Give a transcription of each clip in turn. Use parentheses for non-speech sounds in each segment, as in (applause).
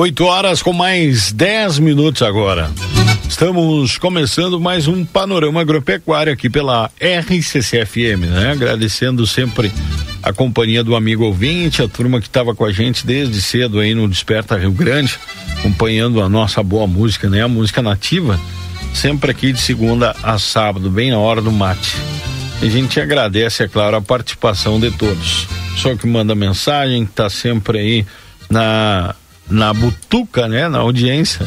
Oito horas com mais dez minutos agora. Estamos começando mais um panorama agropecuário aqui pela RCCFM, né? Agradecendo sempre a companhia do amigo ouvinte, a turma que estava com a gente desde cedo aí no Desperta Rio Grande, acompanhando a nossa boa música, né? A música nativa, sempre aqui de segunda a sábado, bem na hora do mate. E a gente agradece, é claro, a participação de todos. Só que manda mensagem, que tá sempre aí na na butuca, né, na audiência.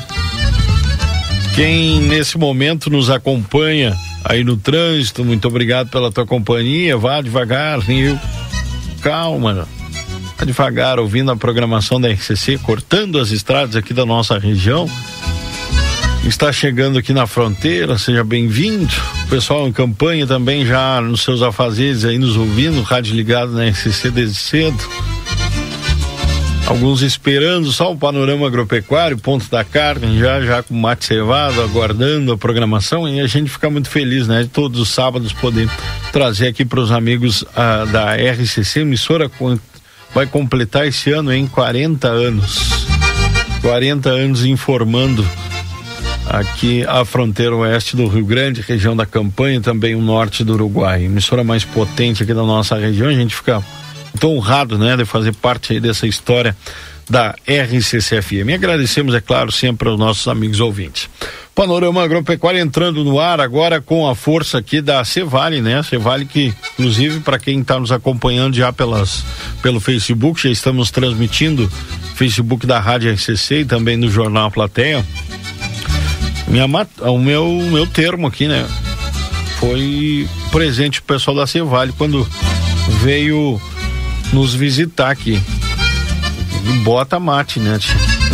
Quem nesse momento nos acompanha aí no trânsito, muito obrigado pela tua companhia. Vá devagar, Rio. Calma. Vá devagar, ouvindo a programação da RCC, cortando as estradas aqui da nossa região. Está chegando aqui na fronteira, seja bem-vindo. O pessoal em campanha também já nos seus afazeres aí nos ouvindo, rádio ligado na RCC desde cedo Alguns esperando só o panorama agropecuário, ponto da carne, já já com mate cevado, aguardando a programação e a gente fica muito feliz, né? Todos os sábados poder trazer aqui para os amigos ah, da RCC, emissora vai completar esse ano em 40 anos. 40 anos informando aqui a fronteira oeste do Rio Grande, região da Campanha, também o norte do Uruguai. Emissora mais potente aqui da nossa região, a gente fica muito honrado, né, de fazer parte dessa história da RCCFM. E agradecemos, é claro, sempre aos nossos amigos ouvintes. Panorama Agropecuário entrando no ar agora com a força aqui da Cevale, né? Cevale que, inclusive, para quem está nos acompanhando já pelas, pelo Facebook, já estamos transmitindo Facebook da Rádio RCC e também no Jornal Plateia. Minha, o meu, meu termo aqui, né? Foi presente o pessoal da Cevale quando veio nos visitar aqui. Bota mate, né?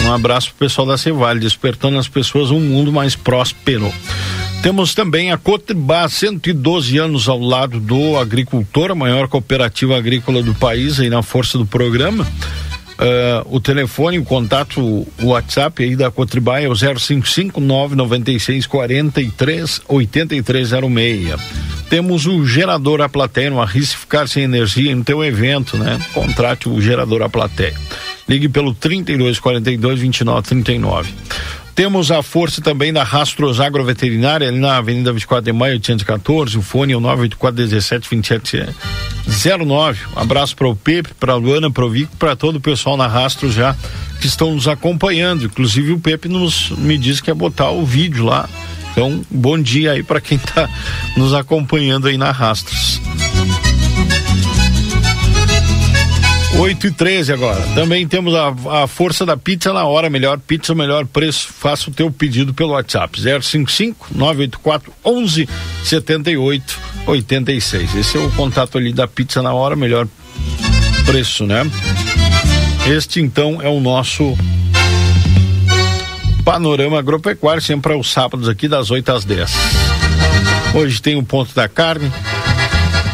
Um abraço pro pessoal da Cevale, despertando as pessoas um mundo mais próspero. Temos também a Cotribá, 112 anos ao lado do agricultor, a maior cooperativa agrícola do país, aí na força do programa. Uh, o telefone, o contato, o WhatsApp aí da Cotribá é o 055 996 43 8306. Temos o gerador a plateia, não arrisque ficar sem energia no teu evento, né? Contrate o gerador a plateia. Ligue pelo 32 42 29 39. Temos a força também da Rastros Agroveterinária, ali na Avenida 24 de Maio, 814. O fone é o 984 17 27 09. Um abraço para o Pepe, para a Luana, para o Vico, para todo o pessoal na Rastros já que estão nos acompanhando. Inclusive o Pepe nos me disse que ia botar o vídeo lá. Então, bom dia aí para quem está nos acompanhando aí na Rastros. 8 e 13 agora. Também temos a, a força da pizza na hora, melhor pizza, melhor preço. Faça o teu pedido pelo WhatsApp 055 984 11 78 86. Esse é o contato ali da pizza na hora, melhor preço, né? Este então é o nosso panorama agropecuário, sempre aos sábados aqui das 8 às 10. Hoje tem o ponto da carne,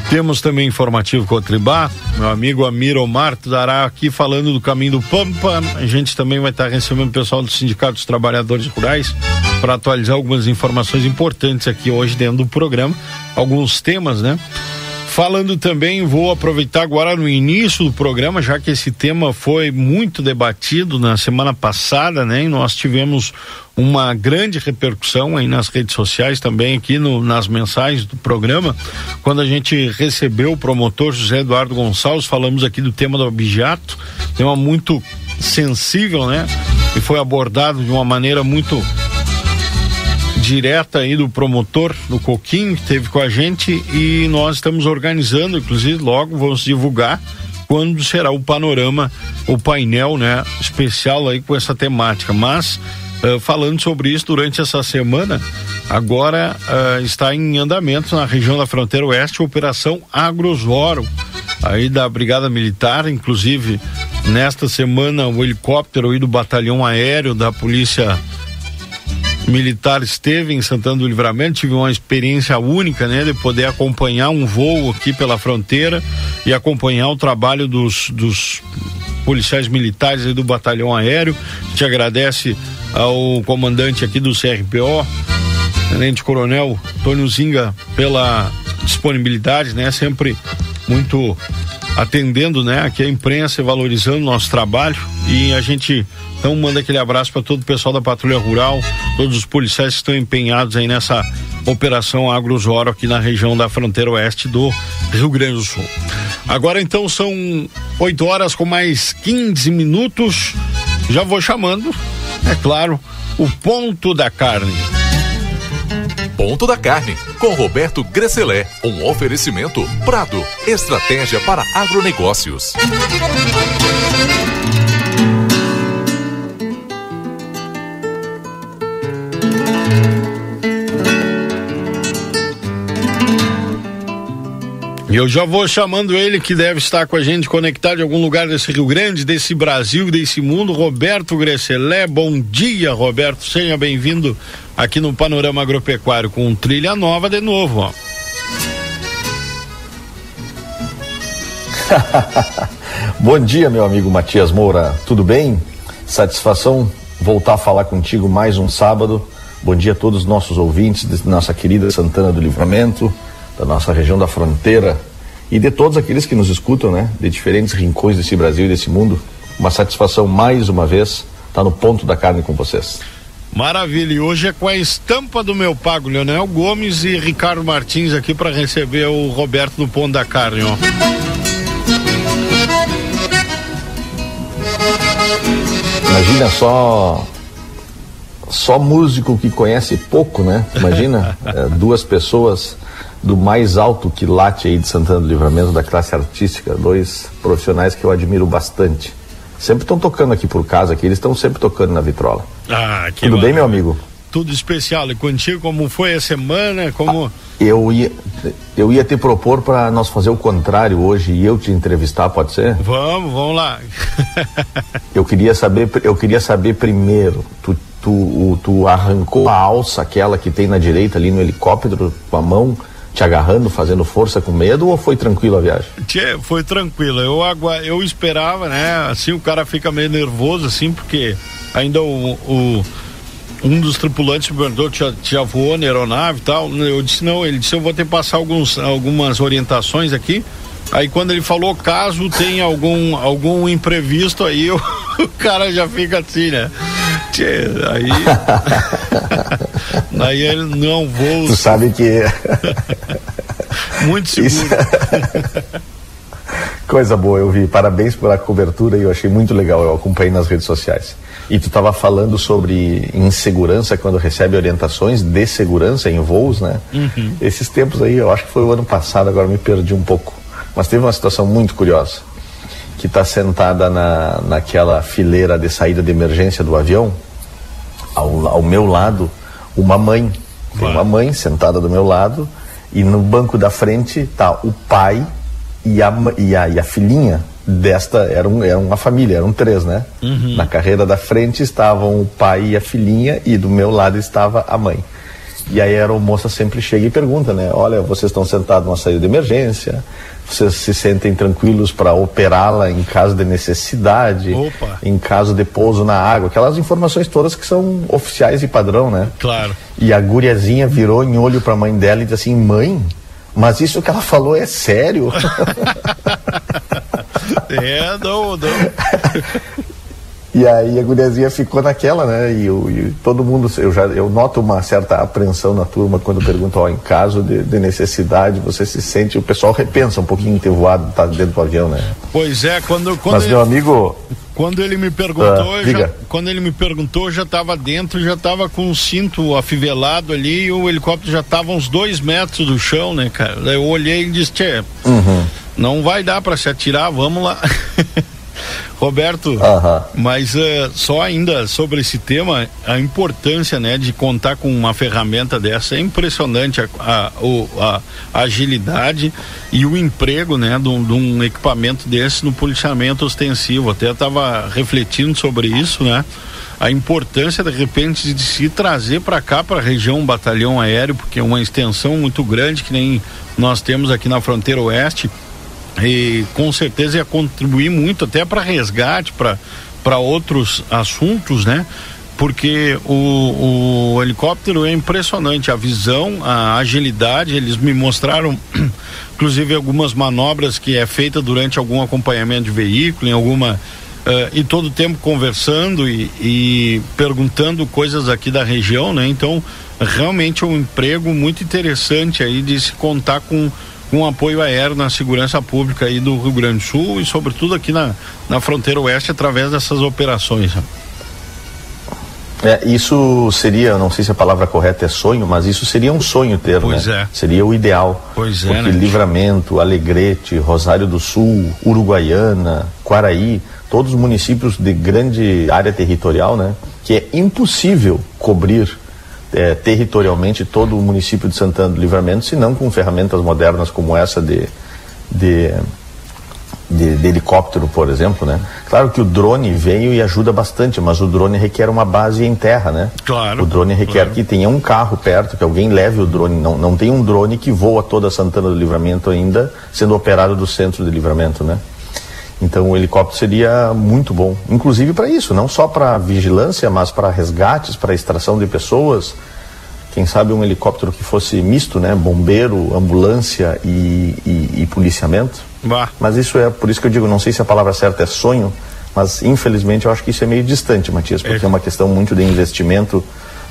temos também informativo Cotribá, meu amigo Amir Omar dará aqui falando do caminho do Pampa. A gente também vai estar recebendo o pessoal do Sindicato dos Trabalhadores Rurais para atualizar algumas informações importantes aqui hoje dentro do programa, alguns temas, né? Falando também, vou aproveitar agora no início do programa, já que esse tema foi muito debatido na semana passada, né? E nós tivemos uma grande repercussão aí nas redes sociais também aqui no, nas mensagens do programa quando a gente recebeu o promotor José Eduardo Gonçalves falamos aqui do tema do objeto tema muito sensível né e foi abordado de uma maneira muito direta aí do promotor do Coquinho que teve com a gente e nós estamos organizando inclusive logo vamos divulgar quando será o panorama o painel né especial aí com essa temática mas Uh, falando sobre isso durante essa semana. Agora uh, está em andamento na região da fronteira oeste Operação Agrosoro, aí da Brigada Militar, inclusive nesta semana o helicóptero aí do Batalhão Aéreo da Polícia Militar esteve em Santana do Livramento, tive uma experiência única, né, de poder acompanhar um voo aqui pela fronteira e acompanhar o trabalho dos, dos policiais militares do batalhão aéreo. Te agradece ao comandante aqui do CRPO, Tenente Coronel Tônio Zinga, pela disponibilidade, né? Sempre muito atendendo, né? Aqui a imprensa e valorizando o nosso trabalho e a gente então manda aquele abraço para todo o pessoal da Patrulha Rural, todos os policiais que estão empenhados aí nessa operação Agrosoro aqui na região da fronteira oeste do Rio Grande do Sul. Agora então são 8 horas com mais 15 minutos. Já vou chamando é claro, o ponto da carne. Ponto da Carne, com Roberto Gresselé, um oferecimento Prado, estratégia para agronegócios. E eu já vou chamando ele que deve estar com a gente conectado em algum lugar desse Rio Grande, desse Brasil, desse mundo, Roberto Gresselé. Bom dia, Roberto. Seja bem-vindo aqui no Panorama Agropecuário com trilha nova de novo, ó. (laughs) Bom dia, meu amigo Matias Moura. Tudo bem? Satisfação voltar a falar contigo mais um sábado. Bom dia a todos os nossos ouvintes nossa querida Santana do Livramento da nossa região da fronteira e de todos aqueles que nos escutam, né, de diferentes rincões desse Brasil e desse mundo. Uma satisfação mais uma vez estar tá no ponto da carne com vocês. Maravilha, e hoje é com a estampa do meu pago, Leonel Gomes e Ricardo Martins aqui para receber o Roberto do Ponto da Carne, ó. Imagina só só músico que conhece pouco, né? Imagina (laughs) é, duas pessoas do mais alto quilate aí de Santana do Livramento, da classe artística, dois profissionais que eu admiro bastante. Sempre estão tocando aqui por casa, aqui, eles estão sempre tocando na vitrola. Ah, que Tudo bem, meu amigo? Tudo especial. E contigo, como foi a semana? Como... Ah, eu, ia, eu ia te propor para nós fazer o contrário hoje e eu te entrevistar, pode ser? Vamos, vamos lá. (laughs) eu queria saber, eu queria saber primeiro, tu, tu, tu arrancou a alça, aquela que tem na direita ali no helicóptero com a mão te agarrando, fazendo força com medo ou foi tranquilo a viagem? Tchê, foi tranquilo. Eu, agua, eu esperava, né? Assim, o cara fica meio nervoso, assim, porque ainda o, o um dos tripulantes me perguntou, já, já voou na aeronave e tal. Eu disse, não, ele disse, eu vou ter que passar alguns, algumas orientações aqui. Aí quando ele falou caso tem algum, algum imprevisto aí, o, (laughs) o cara já fica assim, né? Tchê, aí. (laughs) aí ele não vou. Tu sabe que. (laughs) Muito seguro. Isso... (laughs) Coisa boa, eu vi. Parabéns pela cobertura e eu achei muito legal. Eu acompanhei nas redes sociais. E tu estava falando sobre insegurança quando recebe orientações de segurança em voos, né? Uhum. Esses tempos aí, eu acho que foi o ano passado, agora me perdi um pouco. Mas teve uma situação muito curiosa. Que está sentada na, naquela fileira de saída de emergência do avião, ao, ao meu lado, uma mãe. Tem uma mãe sentada do meu lado e no banco da frente tá o pai e a, e a, e a filhinha desta, era, um, era uma família, eram três, né? Uhum. Na carreira da frente estavam o pai e a filhinha e do meu lado estava a mãe. E aí a aeromoça sempre chega e pergunta, né? Olha, vocês estão sentados numa saída de emergência, vocês se sentem tranquilos para operá-la em caso de necessidade, Opa. em caso de pouso na água, aquelas informações todas que são oficiais e padrão, né? Claro. E a guriazinha virou em olho para a mãe dela e disse assim: "Mãe, mas isso que ela falou é sério? (laughs) é, não, não. (laughs) E aí a guriazinha ficou naquela, né? E, eu, e, todo mundo, eu já eu noto uma certa apreensão na turma quando perguntam, ó, em caso de, de, necessidade, você se sente, o pessoal repensa um pouquinho ter voado, tá dentro do avião, né? Pois é, quando, quando Mas ele, meu amigo, quando ele me perguntou, ah, já, quando ele me perguntou, já estava dentro, já estava com o cinto afivelado ali e o helicóptero já estava uns dois metros do chão, né, cara? Eu olhei e disse, tchê, uhum. não vai dar para se atirar, vamos lá. (laughs) Roberto, mas uh, só ainda sobre esse tema, a importância né, de contar com uma ferramenta dessa é impressionante a, a, a, a agilidade e o emprego né, de um, de um, equipamento desse no policiamento ostensivo. Até estava refletindo sobre isso, né? A importância de repente de se trazer para cá, para a região, um batalhão aéreo, porque é uma extensão muito grande que nem nós temos aqui na fronteira oeste e com certeza ia contribuir muito até para resgate, para outros assuntos, né? Porque o, o helicóptero é impressionante, a visão, a agilidade, eles me mostraram (clears throat) inclusive algumas manobras que é feita durante algum acompanhamento de veículo, em alguma Uh, e todo o tempo conversando e, e, perguntando coisas aqui da região, né? Então, realmente é um emprego muito interessante aí de se contar com com apoio aéreo na segurança pública aí do Rio Grande do Sul e sobretudo aqui na, na fronteira oeste através dessas operações. É, isso seria, não sei se a palavra correta é sonho, mas isso seria um sonho ter, pois né? É. Seria o ideal. Pois é, Porque né? Livramento, Alegrete, Rosário do Sul, Uruguaiana, Quaraí, todos municípios de grande área territorial, né? Que é impossível cobrir é, territorialmente todo o município de Santana do Livramento, se não com ferramentas modernas como essa de, de, de, de, helicóptero, por exemplo, né? Claro que o drone veio e ajuda bastante, mas o drone requer uma base em terra, né? Claro. O drone requer claro. que tenha um carro perto, que alguém leve o drone. Não, não tem um drone que voa toda Santana do Livramento ainda, sendo operado do centro de Livramento, né? Então o helicóptero seria muito bom, inclusive para isso, não só para vigilância, mas para resgates, para extração de pessoas. Quem sabe um helicóptero que fosse misto, né? Bombeiro, ambulância e, e, e policiamento. Bah. Mas isso é por isso que eu digo, não sei se a palavra certa é sonho, mas infelizmente eu acho que isso é meio distante, Matias, porque é, é uma questão muito de investimento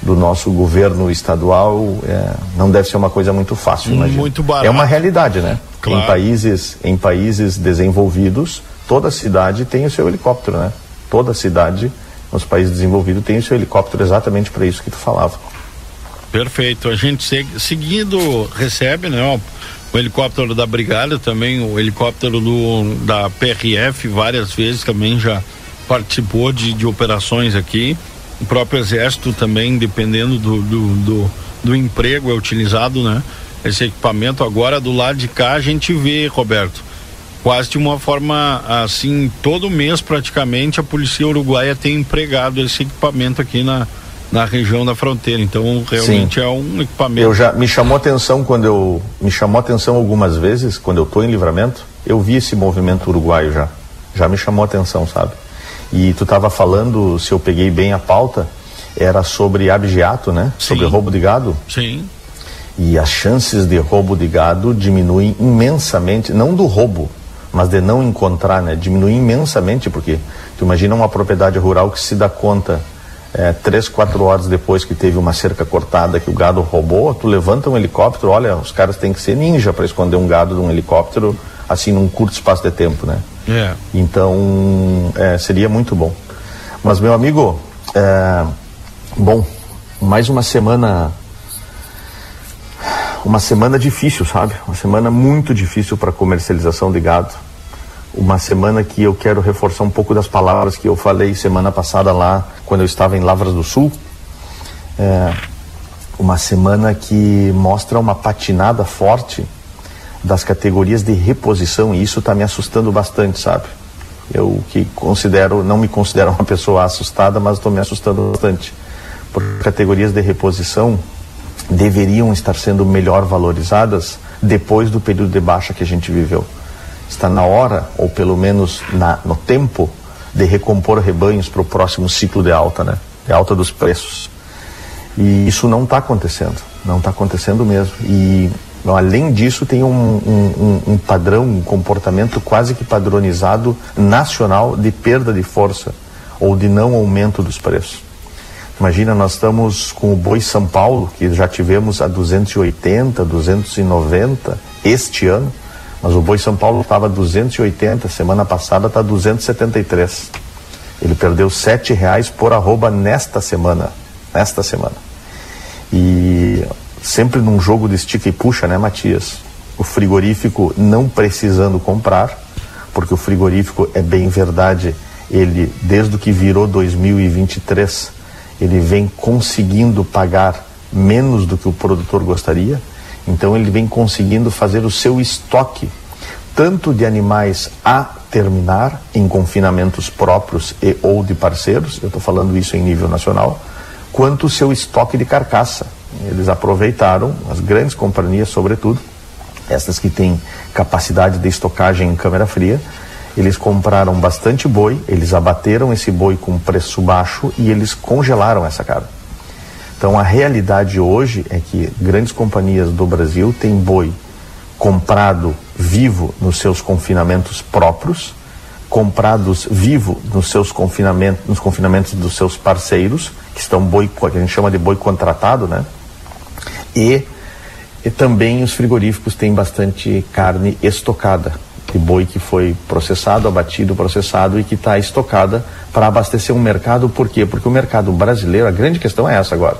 do nosso governo estadual. É, não deve ser uma coisa muito fácil, imagina. Muito barato. É uma realidade, né? Claro. Em países, em países desenvolvidos toda cidade tem o seu helicóptero, né? Toda cidade nos países desenvolvidos tem o seu helicóptero exatamente para isso que tu falava. Perfeito. A gente seguindo recebe, né? O helicóptero da brigada também, o helicóptero do, da PRF várias vezes também já participou de, de operações aqui. O próprio exército também, dependendo do, do, do, do emprego, é utilizado, né? Esse equipamento agora do lado de cá a gente vê, Roberto quase de uma forma assim, todo mês praticamente a polícia uruguaia tem empregado esse equipamento aqui na, na região da fronteira. Então realmente Sim. é um equipamento. Eu já me chamou atenção quando eu me chamou atenção algumas vezes quando eu estou em livramento, eu vi esse movimento uruguaio já. Já me chamou atenção, sabe? E tu estava falando, se eu peguei bem a pauta, era sobre abjeato, né? Sim. Sobre roubo de gado. Sim. E as chances de roubo de gado diminuem imensamente, não do roubo, mas de não encontrar, né, diminui imensamente, porque tu imagina uma propriedade rural que se dá conta é, três, quatro horas depois que teve uma cerca cortada que o gado roubou, tu levanta um helicóptero, olha, os caras têm que ser ninja para esconder um gado de um helicóptero assim num curto espaço de tempo, né? É. Então é, seria muito bom. Mas meu amigo, é, bom, mais uma semana uma semana difícil, sabe? Uma semana muito difícil para comercialização de gado. Uma semana que eu quero reforçar um pouco das palavras que eu falei semana passada lá, quando eu estava em Lavras do Sul. É, uma semana que mostra uma patinada forte das categorias de reposição e isso está me assustando bastante, sabe? Eu que considero, não me considero uma pessoa assustada, mas estou me assustando bastante. Por categorias de reposição, deveriam estar sendo melhor valorizadas depois do período de baixa que a gente viveu. Está na hora, ou pelo menos na, no tempo, de recompor rebanhos para o próximo ciclo de alta, né? De alta dos preços. E isso não está acontecendo, não está acontecendo mesmo. E além disso, tem um, um, um, padrão, um comportamento quase que padronizado nacional de perda de força ou de não aumento dos preços. Imagina, nós estamos com o boi São Paulo, que já tivemos a 280, 290 este ano, mas o boi São Paulo estava 280, semana passada está 273. Ele perdeu sete reais por arroba nesta semana, nesta semana. E sempre num jogo de estica e puxa, né, Matias? O frigorífico não precisando comprar, porque o frigorífico é bem verdade, ele desde que virou 2023, ele vem conseguindo pagar menos do que o produtor gostaria, então ele vem conseguindo fazer o seu estoque tanto de animais a terminar em confinamentos próprios e ou de parceiros, eu estou falando isso em nível nacional, quanto o seu estoque de carcaça. Eles aproveitaram, as grandes companhias, sobretudo, essas que têm capacidade de estocagem em câmera fria, eles compraram bastante boi, eles abateram esse boi com preço baixo e eles congelaram essa carne. Então a realidade hoje é que grandes companhias do Brasil têm boi comprado vivo nos seus confinamentos próprios, comprados vivo nos seus confinamentos, nos confinamentos dos seus parceiros, que estão boi, que a gente chama de boi contratado, né? E, e também os frigoríficos têm bastante carne estocada, de boi que foi processado, abatido, processado e que está estocada para abastecer um mercado. Por quê? Porque o mercado brasileiro, a grande questão é essa agora.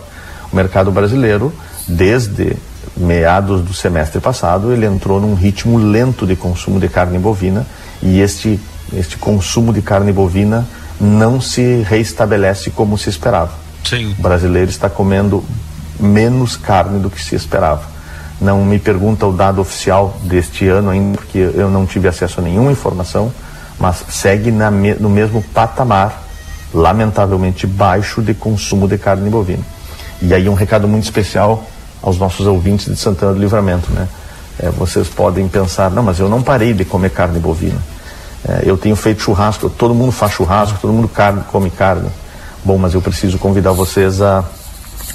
O mercado brasileiro, desde meados do semestre passado, ele entrou num ritmo lento de consumo de carne bovina e este, este consumo de carne bovina não se reestabelece como se esperava. Sim. O brasileiro está comendo menos carne do que se esperava. Não me pergunta o dado oficial deste ano ainda, porque eu não tive acesso a nenhuma informação, mas segue na, no mesmo patamar, lamentavelmente baixo, de consumo de carne bovina. E aí um recado muito especial aos nossos ouvintes de Santana do Livramento, né? É, vocês podem pensar, não, mas eu não parei de comer carne bovina. É, eu tenho feito churrasco, todo mundo faz churrasco, todo mundo carne, come carne. Bom, mas eu preciso convidar vocês a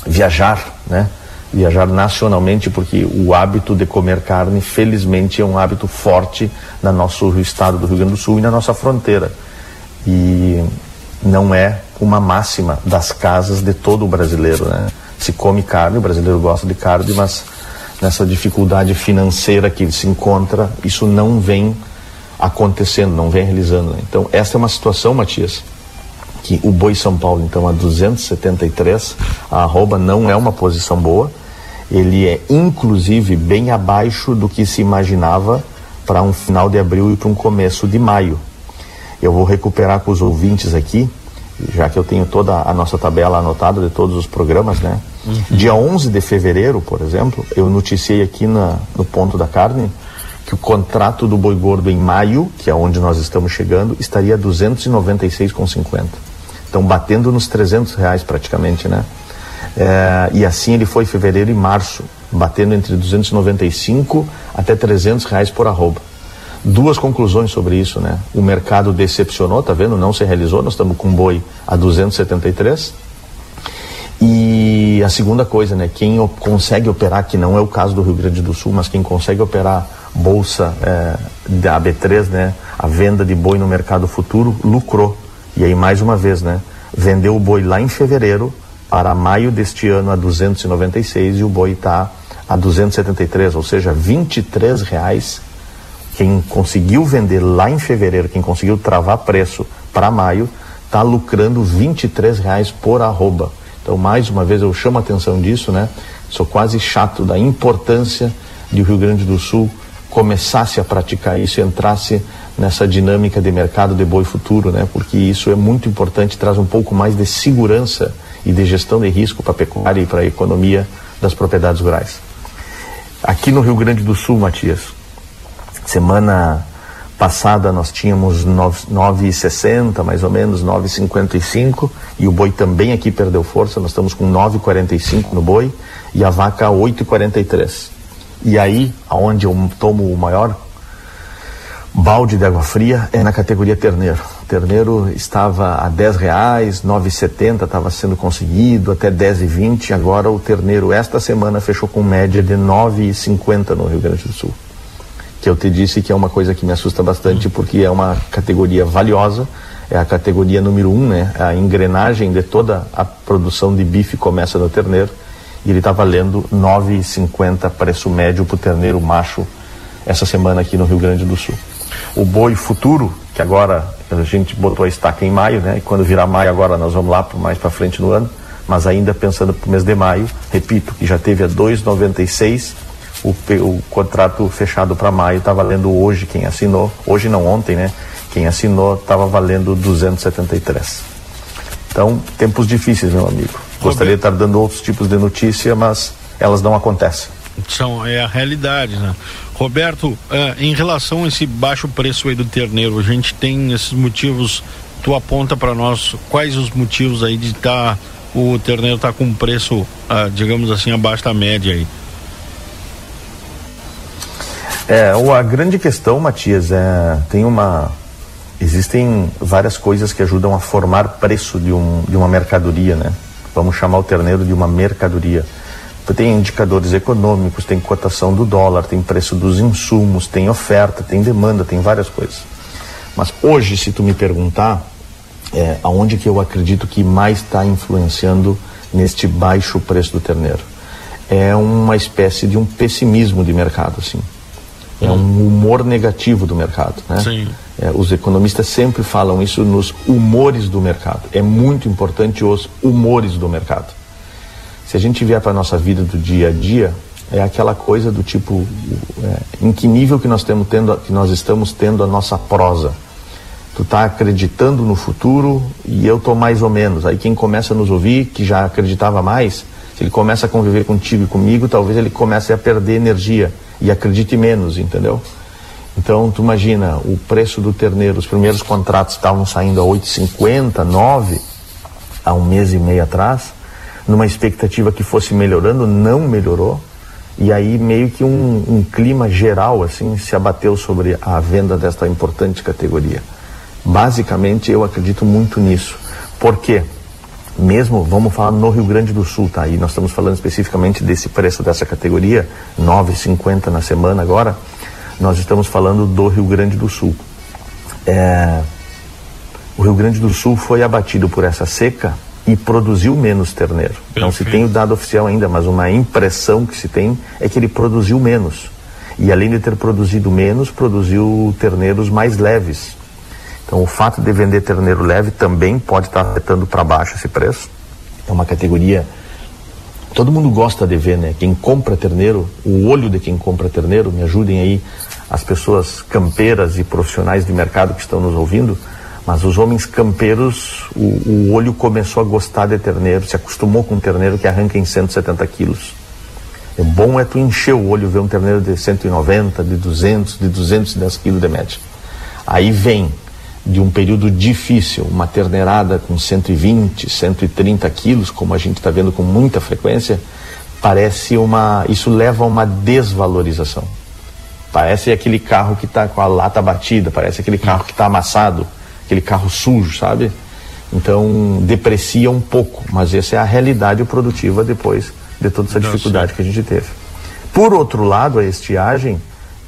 viajar, né? Viajar nacionalmente, porque o hábito de comer carne, felizmente, é um hábito forte no nosso estado do Rio Grande do Sul e na nossa fronteira. E não é uma máxima das casas de todo o brasileiro, né? Se come carne, o brasileiro gosta de carne, mas nessa dificuldade financeira que ele se encontra, isso não vem acontecendo, não vem realizando. Né? Então, essa é uma situação, Matias, que o Boi São Paulo, então, a 273, a arroba não é uma posição boa. Ele é, inclusive, bem abaixo do que se imaginava para um final de abril e para um começo de maio. Eu vou recuperar com os ouvintes aqui, já que eu tenho toda a nossa tabela anotada de todos os programas, né? Uhum. Dia 11 de fevereiro, por exemplo, eu noticiei aqui na, no ponto da carne que o contrato do boi gordo em maio, que é onde nós estamos chegando, estaria 296,50. Então, batendo nos 300 reais praticamente, né? É, e assim ele foi fevereiro e março, batendo entre 295 até 300 reais por arroba. Duas conclusões sobre isso, né? O mercado decepcionou, tá vendo? Não se realizou, nós estamos com boi a 273. E a segunda coisa, né? Quem consegue operar, que não é o caso do Rio Grande do Sul, mas quem consegue operar bolsa é, da B3, né? A venda de boi no mercado futuro lucrou. E aí, mais uma vez, né? Vendeu o boi lá em fevereiro para maio deste ano a 296 e o boi está a 273, ou seja, 23 reais. Quem conseguiu vender lá em fevereiro, quem conseguiu travar preço para maio, está lucrando 23 reais por arroba. Então, mais uma vez, eu chamo a atenção disso, né? Sou quase chato da importância de o Rio Grande do Sul começasse a praticar isso, entrasse nessa dinâmica de mercado de boi futuro, né? Porque isso é muito importante, traz um pouco mais de segurança e de gestão de risco para a pecuária e para a economia das propriedades rurais. Aqui no Rio Grande do Sul, Matias, semana passada nós tínhamos 9,60 mais ou menos, 9,55 e o boi também aqui perdeu força, nós estamos com 9,45 no boi e a vaca 8,43. E aí, aonde eu tomo o maior balde de água fria é na categoria terneiro. O terneiro estava a 10 reais, 9,70 estava sendo conseguido, até 10,20. Agora o terneiro esta semana fechou com média de 9,50 no Rio Grande do Sul. Que eu te disse que é uma coisa que me assusta bastante porque é uma categoria valiosa, é a categoria número um, né? A engrenagem de toda a produção de bife começa no terneiro e ele está valendo 9,50 preço médio para o terneiro macho essa semana aqui no Rio Grande do Sul. O boi futuro, que agora a gente botou a estaca em maio, né? E quando virar maio agora nós vamos lá mais para frente no ano, mas ainda pensando para o mês de maio, repito, que já teve a 2,96 o, o contrato fechado para maio está valendo hoje, quem assinou, hoje não ontem, né? Quem assinou estava valendo 273. Então, tempos difíceis, meu amigo. Gostaria de estar dando outros tipos de notícia, mas elas não acontecem. São, é a realidade, né? Roberto, eh, em relação a esse baixo preço aí do terneiro, a gente tem esses motivos, tu aponta para nós quais os motivos aí de estar tá, o terneiro tá com preço, ah, digamos assim, abaixo da média aí? É, a grande questão, Matias, é tem uma existem várias coisas que ajudam a formar preço de, um, de uma mercadoria, né? Vamos chamar o terneiro de uma mercadoria. Tem indicadores econômicos, tem cotação do dólar, tem preço dos insumos, tem oferta, tem demanda, tem várias coisas. Mas hoje, se tu me perguntar, é, aonde que eu acredito que mais está influenciando neste baixo preço do terneiro? É uma espécie de um pessimismo de mercado, assim. É um humor negativo do mercado, né? Sim. É, os economistas sempre falam isso nos humores do mercado. É muito importante os humores do mercado. Se a gente vier para a nossa vida do dia a dia, é aquela coisa do tipo é, em que nível que nós, temos tendo, que nós estamos tendo a nossa prosa. Tu está acreditando no futuro e eu tô mais ou menos. Aí quem começa a nos ouvir, que já acreditava mais, se ele começa a conviver contigo e comigo, talvez ele comece a perder energia e acredite menos, entendeu? Então, tu imagina, o preço do terneiro, os primeiros contratos estavam saindo a 8,50, 9, há um mês e meio atrás, numa expectativa que fosse melhorando, não melhorou. E aí meio que um, um clima geral assim se abateu sobre a venda desta importante categoria. Basicamente, eu acredito muito nisso. Por quê? mesmo, vamos falar no Rio Grande do Sul, tá? E nós estamos falando especificamente desse preço dessa categoria, 9,50 na semana agora nós estamos falando do Rio Grande do Sul. É, o Rio Grande do Sul foi abatido por essa seca e produziu menos terneiro. Perfeito. Não se tem o dado oficial ainda, mas uma impressão que se tem é que ele produziu menos. E além de ter produzido menos, produziu terneiros mais leves. Então o fato de vender terneiro leve também pode estar afetando para baixo esse preço. É uma categoria todo mundo gosta de ver, né? Quem compra terneiro, o olho de quem compra terneiro, me ajudem aí as pessoas campeiras e profissionais de mercado que estão nos ouvindo, mas os homens campeiros, o, o olho começou a gostar de terneiro, se acostumou com um terneiro que arranca em 170 quilos. É bom é tu encher o olho ver um terneiro de 190, de 200, de 210 quilos de média. Aí vem de um período difícil, uma terneirada com 120, 130 quilos, como a gente está vendo com muita frequência, parece uma. Isso leva a uma desvalorização. Parece aquele carro que está com a lata batida, parece aquele carro que está amassado, aquele carro sujo, sabe? Então deprecia um pouco, mas essa é a realidade produtiva depois de toda essa dificuldade que a gente teve. Por outro lado, a estiagem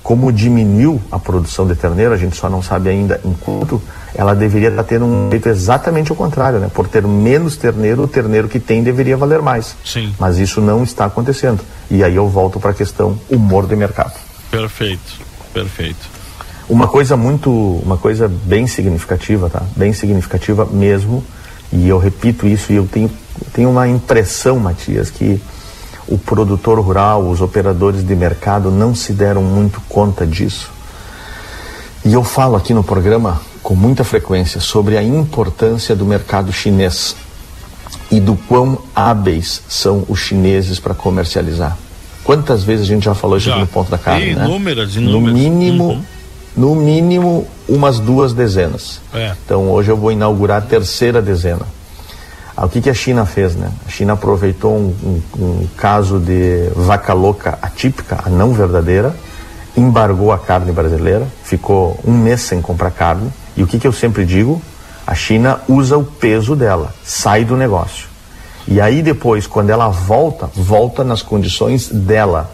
como diminuiu a produção de terneiro, a gente só não sabe ainda em quanto, ela deveria estar tendo um efeito exatamente o contrário, né? Por ter menos terneiro, o terneiro que tem deveria valer mais. Sim. Mas isso não está acontecendo. E aí eu volto para a questão humor de mercado. Perfeito, perfeito. Uma coisa muito, uma coisa bem significativa, tá? Bem significativa mesmo. E eu repito isso e eu tenho, tenho uma impressão, Matias, que o produtor rural, os operadores de mercado não se deram muito conta disso. E eu falo aqui no programa com muita frequência sobre a importância do mercado chinês e do quão hábeis são os chineses para comercializar. Quantas vezes a gente já falou isso no ponto da carne, né? Inúmeras, inúmeras. No mínimo, uhum. No mínimo umas duas dezenas. É. Então hoje eu vou inaugurar a terceira dezena. Ah, o que, que a China fez, né? A China aproveitou um, um, um caso de vaca louca atípica, a não verdadeira, embargou a carne brasileira, ficou um mês sem comprar carne. E o que, que eu sempre digo? A China usa o peso dela, sai do negócio. E aí depois, quando ela volta, volta nas condições dela.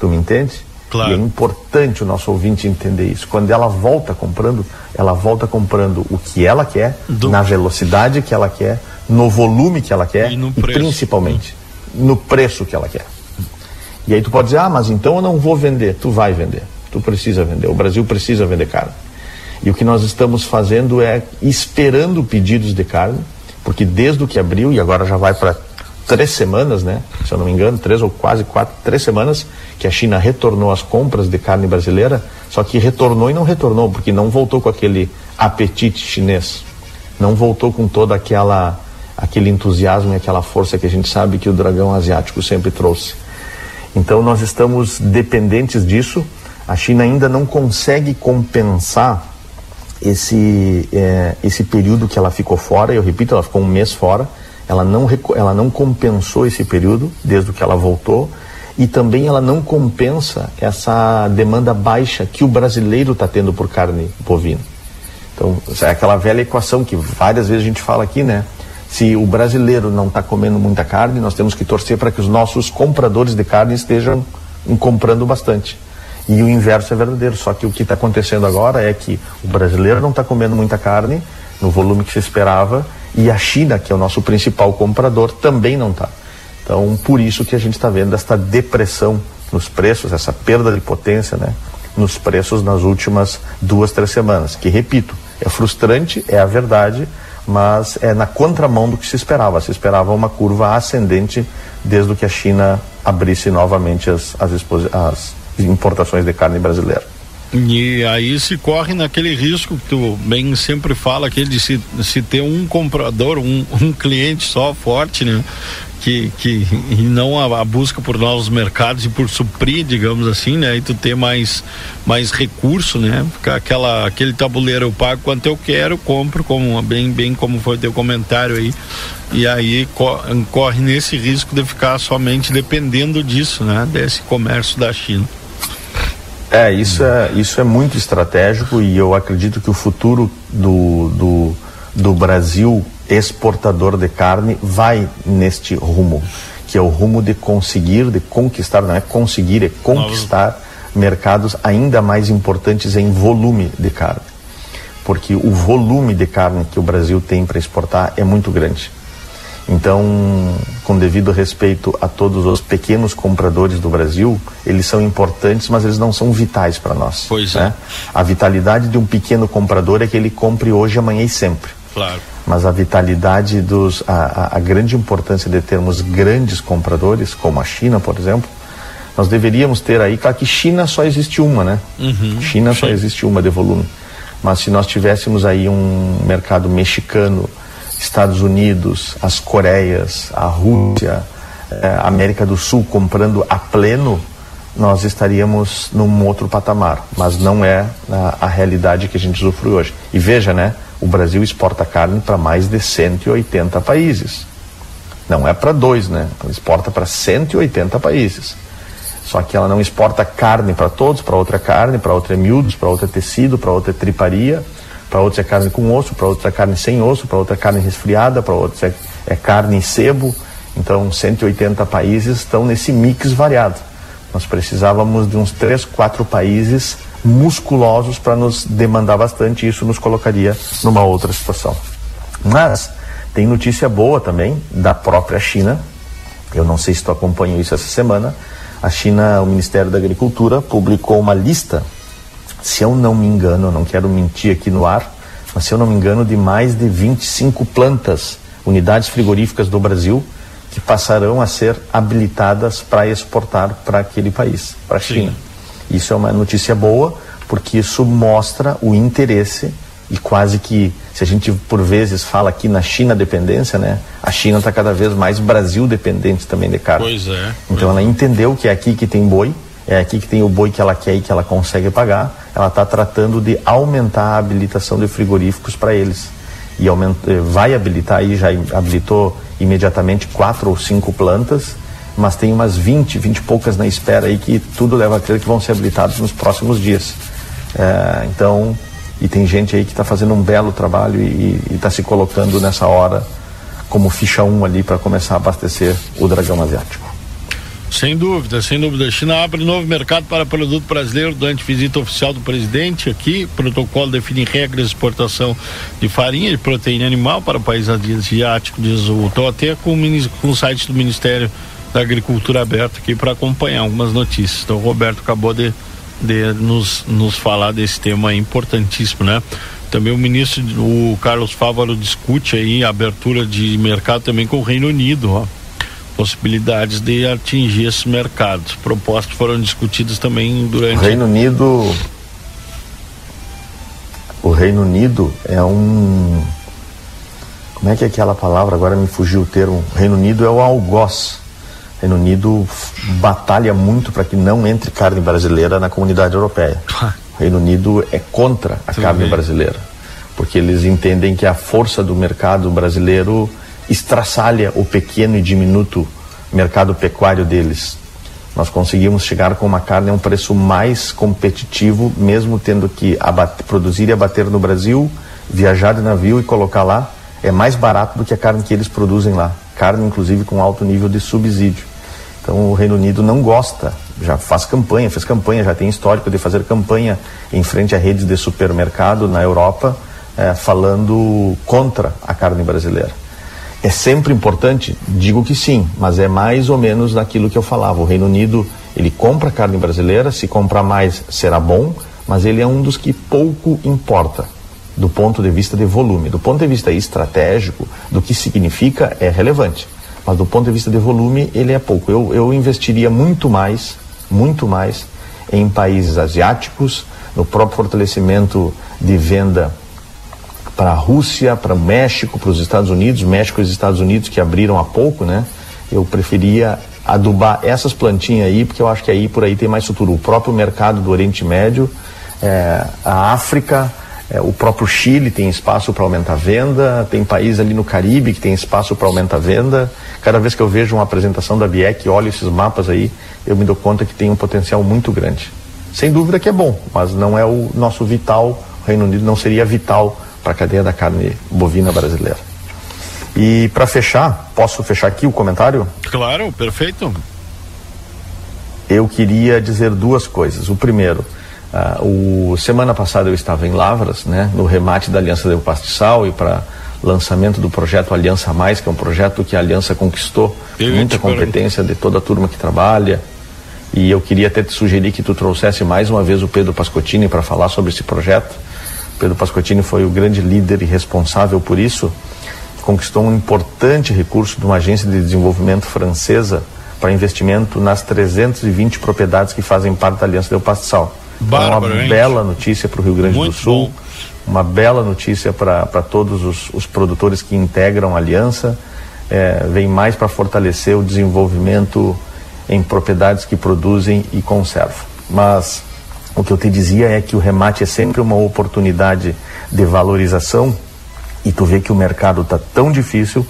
Tu me entende? Claro. E é importante o nosso ouvinte entender isso. Quando ela volta comprando, ela volta comprando o que ela quer, do... na velocidade que ela quer, no volume que ela quer e, e principalmente no preço que ela quer. E aí tu pode dizer, ah, mas então eu não vou vender. Tu vai vender. Tu precisa vender. O Brasil precisa vender carne. E o que nós estamos fazendo é esperando pedidos de carne, porque desde o que abriu, e agora já vai para três semanas, né? Se eu não me engano, três ou quase quatro, três semanas, que a China retornou as compras de carne brasileira, só que retornou e não retornou, porque não voltou com aquele apetite chinês. Não voltou com toda aquela aquele entusiasmo e aquela força que a gente sabe que o dragão asiático sempre trouxe. Então nós estamos dependentes disso. A China ainda não consegue compensar esse, é, esse período que ela ficou fora. Eu repito, ela ficou um mês fora. Ela não, ela não compensou esse período desde que ela voltou e também ela não compensa essa demanda baixa que o brasileiro está tendo por carne bovina. Então, é aquela velha equação que várias vezes a gente fala aqui, né? Se o brasileiro não está comendo muita carne, nós temos que torcer para que os nossos compradores de carne estejam comprando bastante. E o inverso é verdadeiro, só que o que está acontecendo agora é que o brasileiro não está comendo muita carne no volume que se esperava e a China, que é o nosso principal comprador, também não está. Então, por isso que a gente está vendo esta depressão nos preços, essa perda de potência, né, nos preços nas últimas duas, três semanas. Que, repito, é frustrante, é a verdade, mas é na contramão do que se esperava. Se esperava uma curva ascendente desde que a China abrisse novamente as, as, as importações de carne brasileira. E aí se corre naquele risco que tu bem sempre fala, aquele de se, se ter um comprador, um, (laughs) um cliente só forte, né? que, que e não a, a, busca por novos mercados e por suprir, digamos assim, né? E tu ter mais mais recurso, né? Ficar aquela aquele tabuleiro eu pago quanto eu quero, compro como bem bem como foi teu comentário aí. E aí corre nesse risco de ficar somente dependendo disso, né? Desse comércio da China. É, isso é, isso é muito estratégico e eu acredito que o futuro do, do, do Brasil exportador de carne vai neste rumo, que é o rumo de conseguir, de conquistar, não é conseguir, é conquistar mercados ainda mais importantes em volume de carne. Porque o volume de carne que o Brasil tem para exportar é muito grande. Então, com devido respeito a todos os pequenos compradores do Brasil, eles são importantes, mas eles não são vitais para nós. Pois né? é. A vitalidade de um pequeno comprador é que ele compre hoje, amanhã e sempre. Claro mas a vitalidade dos a, a, grande importância de termos grandes compradores como a China por exemplo nós deveríamos ter aí claro que China só existe uma né uhum, China sim. só existe uma de volume mas se nós tivéssemos aí um mercado mexicano Estados Unidos as Coreias a Rússia eh, América do Sul comprando a pleno nós estaríamos num outro patamar mas não é a, a realidade que a gente usufrui hoje e veja né o Brasil exporta carne para mais de 180 países. Não é para dois, né? Exporta para 180 países. Só que ela não exporta carne para todos, para outra carne, para outra miúdos, para outra tecido, para outra triparia, para outra é carne com osso, para outra é carne sem osso, para outra é carne resfriada, para outra é, é carne em sebo. Então, 180 países estão nesse mix variado. Nós precisávamos de uns 3, 4 países musculosos para nos demandar bastante e isso nos colocaria numa outra situação. Mas tem notícia boa também da própria China. Eu não sei se tu acompanhou isso essa semana. A China, o Ministério da Agricultura, publicou uma lista, se eu não me engano, eu não quero mentir aqui no ar, mas se eu não me engano, de mais de 25 plantas, unidades frigoríficas do Brasil, que passarão a ser habilitadas para exportar para aquele país, para a China. Isso é uma notícia boa, porque isso mostra o interesse e quase que, se a gente por vezes fala aqui na China dependência, né? A China está cada vez mais Brasil dependente também de carne. Pois é. Então ela entendeu que é aqui que tem boi, é aqui que tem o boi que ela quer e que ela consegue pagar. Ela está tratando de aumentar a habilitação de frigoríficos para eles. E aumenta, vai habilitar aí, já habilitou imediatamente quatro ou cinco plantas mas tem umas 20, 20 e poucas na espera aí que tudo leva a crer que vão ser habilitados nos próximos dias. É, então, e tem gente aí que está fazendo um belo trabalho e está se colocando nessa hora como ficha 1 um ali para começar a abastecer o dragão asiático. Sem dúvida, sem dúvida. A China abre novo mercado para produto brasileiro durante visita oficial do presidente aqui. Protocolo define regras de exportação de farinha de proteína animal para o país asiático, diz o até com, com o site do Ministério da Agricultura aberto aqui para acompanhar algumas notícias. Então o Roberto acabou de, de nos, nos falar desse tema importantíssimo, né? Também o ministro, o Carlos Fávaro, discute aí a abertura de mercado também com o Reino Unido, ó possibilidades de atingir esses mercados. Propostas foram discutidas também durante. O Reino Unido. O Reino Unido é um. Como é que é aquela palavra? Agora me fugiu o termo. O Reino Unido é o algoz. O Reino Unido batalha muito para que não entre carne brasileira na comunidade europeia. O (laughs) Reino Unido é contra a Tudo carne bem. brasileira, porque eles entendem que a força do mercado brasileiro estraçalha o pequeno e diminuto mercado pecuário deles. Nós conseguimos chegar com uma carne a um preço mais competitivo, mesmo tendo que abater, produzir e abater no Brasil, viajar de navio e colocar lá, é mais barato do que a carne que eles produzem lá. Carne, inclusive, com alto nível de subsídio. Então, o Reino Unido não gosta, já faz campanha, fez campanha, já tem histórico de fazer campanha em frente a redes de supermercado na Europa, é, falando contra a carne brasileira. É sempre importante? Digo que sim, mas é mais ou menos daquilo que eu falava. O Reino Unido, ele compra carne brasileira, se comprar mais será bom, mas ele é um dos que pouco importa do ponto de vista de volume. Do ponto de vista estratégico, do que significa, é relevante. Mas do ponto de vista de volume, ele é pouco. Eu, eu investiria muito mais, muito mais, em países asiáticos, no próprio fortalecimento de venda para a Rússia, para o México, para os Estados Unidos, México e os Estados Unidos que abriram há pouco, né? Eu preferia adubar essas plantinhas aí, porque eu acho que aí por aí tem mais futuro. O próprio mercado do Oriente Médio, é, a África, é, o próprio Chile tem espaço para aumentar a venda, tem país ali no Caribe que tem espaço para aumentar a venda. Cada vez que eu vejo uma apresentação da BIEC, olho esses mapas aí, eu me dou conta que tem um potencial muito grande. Sem dúvida que é bom, mas não é o nosso vital, o Reino Unido não seria vital para a cadeia da carne bovina brasileira. E para fechar, posso fechar aqui o comentário? Claro, perfeito. Eu queria dizer duas coisas. O primeiro, uh, o semana passada eu estava em Lavras, né, no remate da Aliança do Pastiçal e para lançamento do projeto Aliança Mais, que é um projeto que a Aliança conquistou eu muita competência de toda a turma que trabalha. E eu queria até te sugerir que tu trouxesse mais uma vez o Pedro Pascotini para falar sobre esse projeto Pedro Pascotini foi o grande líder e responsável por isso, conquistou um importante recurso de uma agência de desenvolvimento francesa para investimento nas 320 propriedades que fazem parte da Aliança Del Pastiçal. Bárbaro, uma hein? bela notícia para o Rio Grande Muito do Sul, bom. uma bela notícia para todos os, os, produtores que integram a aliança. É, vem mais para fortalecer o desenvolvimento em propriedades que produzem e conservam. Mas o que eu te dizia é que o remate é sempre uma oportunidade de valorização e tu vê que o mercado está tão difícil,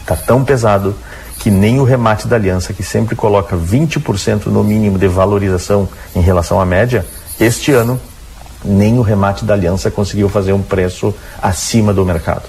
está tão pesado, que nem o remate da aliança, que sempre coloca 20% no mínimo de valorização em relação à média, este ano nem o remate da aliança conseguiu fazer um preço acima do mercado.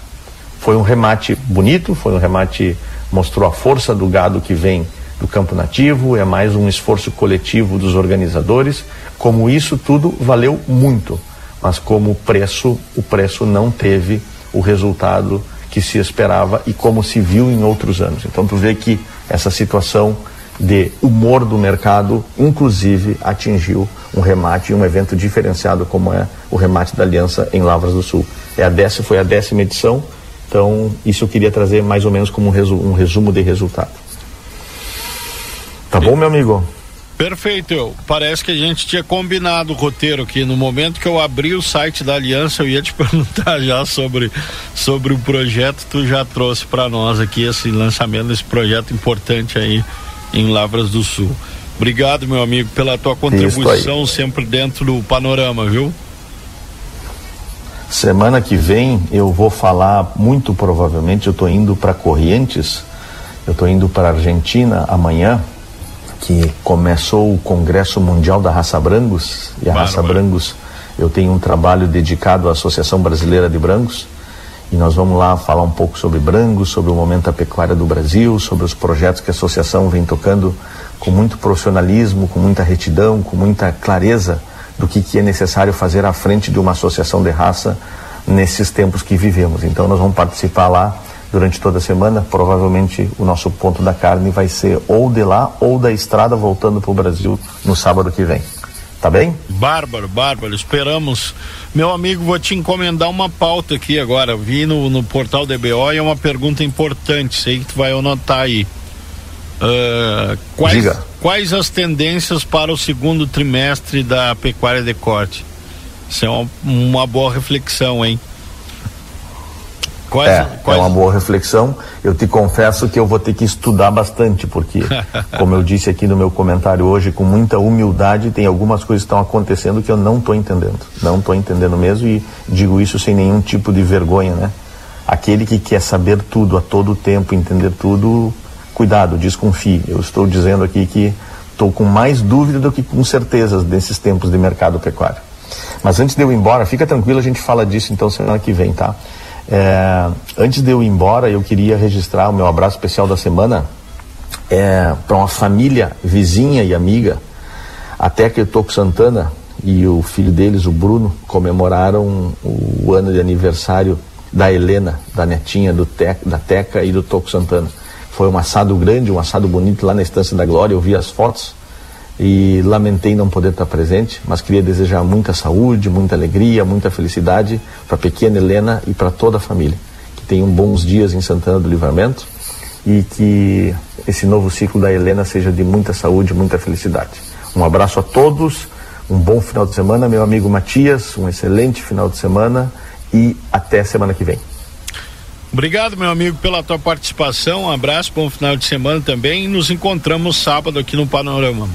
Foi um remate bonito, foi um remate mostrou a força do gado que vem do campo nativo, é mais um esforço coletivo dos organizadores. Como isso tudo valeu muito, mas como o preço, o preço não teve o resultado que se esperava e como se viu em outros anos. Então tu vê que essa situação de humor do mercado, inclusive, atingiu um remate, um evento diferenciado como é o remate da Aliança em Lavras do Sul. É a décima, foi a décima edição, então isso eu queria trazer mais ou menos como um, resu um resumo de resultado. Tá bom, meu amigo? Perfeito. Parece que a gente tinha combinado o roteiro aqui. No momento que eu abri o site da Aliança, eu ia te (laughs) perguntar já sobre, sobre o projeto. Tu já trouxe para nós aqui esse lançamento desse projeto importante aí em Lavras do Sul. Obrigado, meu amigo, pela tua contribuição sempre dentro do panorama, viu? Semana que vem eu vou falar, muito provavelmente, eu estou indo para Corrientes Eu estou indo para a Argentina amanhã, que começou o Congresso Mundial da Raça Brangos, e a Bárbaro. Raça Brangos, eu tenho um trabalho dedicado à Associação Brasileira de Brangos, e nós vamos lá falar um pouco sobre Brangos, sobre o momento da pecuária do Brasil, sobre os projetos que a associação vem tocando com muito profissionalismo, com muita retidão, com muita clareza do que, que é necessário fazer à frente de uma associação de raça nesses tempos que vivemos. Então nós vamos participar lá durante toda a semana. Provavelmente o nosso ponto da carne vai ser ou de lá ou da estrada voltando para o Brasil no sábado que vem. Tá bem? Bárbaro, bárbaro. Esperamos. Meu amigo, vou te encomendar uma pauta aqui agora. Vi no, no portal DBO e é uma pergunta importante. Sei que tu vai anotar aí. Uh, quais, Diga. quais as tendências para o segundo trimestre da pecuária de corte? Isso é uma, uma boa reflexão, hein? Quais, é, quais... é uma boa reflexão. Eu te confesso que eu vou ter que estudar bastante, porque, (laughs) como eu disse aqui no meu comentário hoje, com muita humildade, tem algumas coisas que estão acontecendo que eu não estou entendendo. Não estou entendendo mesmo e digo isso sem nenhum tipo de vergonha, né? Aquele que quer saber tudo a todo tempo, entender tudo, cuidado, desconfie. Eu estou dizendo aqui que estou com mais dúvida do que com certezas desses tempos de mercado pecuário. Mas antes de eu ir embora, fica tranquilo, a gente fala disso então semana que vem, tá? É, antes de eu ir embora, eu queria registrar o meu abraço especial da semana é, para uma família vizinha e amiga. Até que Toco Santana e o filho deles, o Bruno, comemoraram o ano de aniversário da Helena, da netinha do da Teca e do Toco Santana. Foi um assado grande, um assado bonito lá na Estância da Glória. Eu vi as fotos e lamentei não poder estar presente, mas queria desejar muita saúde, muita alegria, muita felicidade para a pequena Helena e para toda a família. Que tenham bons dias em Santana do Livramento e que esse novo ciclo da Helena seja de muita saúde, muita felicidade. Um abraço a todos, um bom final de semana, meu amigo Matias, um excelente final de semana e até semana que vem. Obrigado, meu amigo, pela tua participação. Um abraço, bom final de semana também. E nos encontramos sábado aqui no Panorama.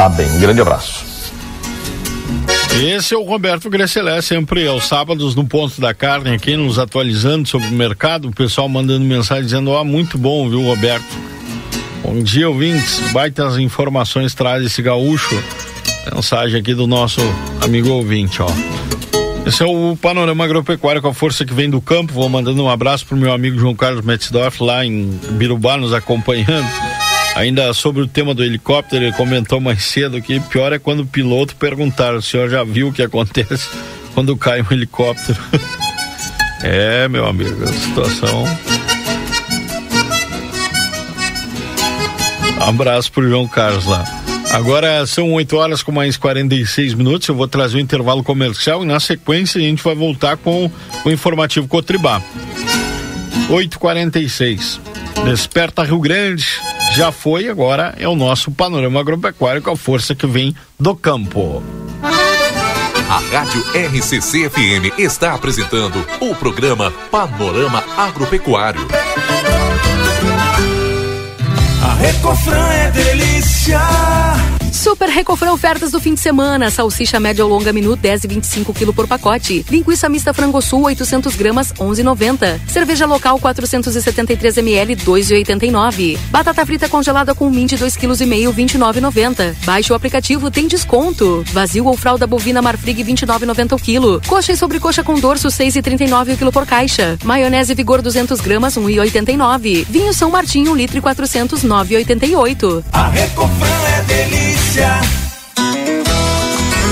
Tá bem, grande abraço. Esse é o Roberto Grecelé, sempre aos sábados no Ponto da Carne, aqui nos atualizando sobre o mercado. O pessoal mandando mensagem dizendo: Ó, oh, muito bom, viu, Roberto? Bom dia, ouvintes. Baitas informações traz esse gaúcho. Mensagem aqui do nosso amigo ouvinte, ó. Esse é o Panorama Agropecuário com a força que vem do campo. Vou mandando um abraço pro meu amigo João Carlos Metzdorf lá em Birubá nos acompanhando. Ainda sobre o tema do helicóptero, ele comentou mais cedo que pior é quando o piloto perguntar: o senhor já viu o que acontece (laughs) quando cai um helicóptero? (laughs) é, meu amigo, a situação. Abraço pro João Carlos lá. Agora são 8 horas com mais 46 minutos. Eu vou trazer um intervalo comercial e na sequência a gente vai voltar com o informativo Cotribá. 8h46. Desperta Rio Grande. Já foi, agora é o nosso panorama agropecuário com a força que vem do campo. A Rádio RCC FM está apresentando o programa Panorama Agropecuário. A Recofran é delícia. Super Recofran ofertas do fim de semana. Salsicha média ou longa minuto 10 e 25 kg por pacote. Linguiça mista frango sul 800 gramas 11,90. Cerveja local 473 ml 2,89. Batata frita congelada com mint 2 kg e meio 29,90. Baixe o aplicativo tem desconto. Vazio ou fralda bovina Marfrig 29,90 o quilo. Coxa e sobrecoxa com dorso 6,39 o quilo por caixa. Maionese Vigor 200 gramas 1,89. Vinho São Martinho 1 litro e 400 9,88. A Recofran é delícia delícia.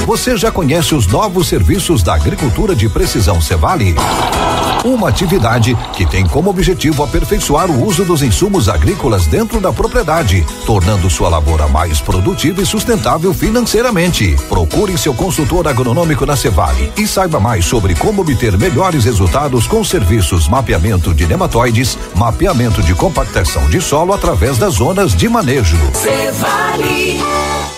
Você já conhece os novos serviços da Agricultura de Precisão Cevale? Uma atividade que tem como objetivo aperfeiçoar o uso dos insumos agrícolas dentro da propriedade, tornando sua lavoura mais produtiva e sustentável financeiramente. Procure seu consultor agronômico na Cevale e saiba mais sobre como obter melhores resultados com serviços mapeamento de nematóides, mapeamento de compactação de solo através das zonas de manejo. Cevale.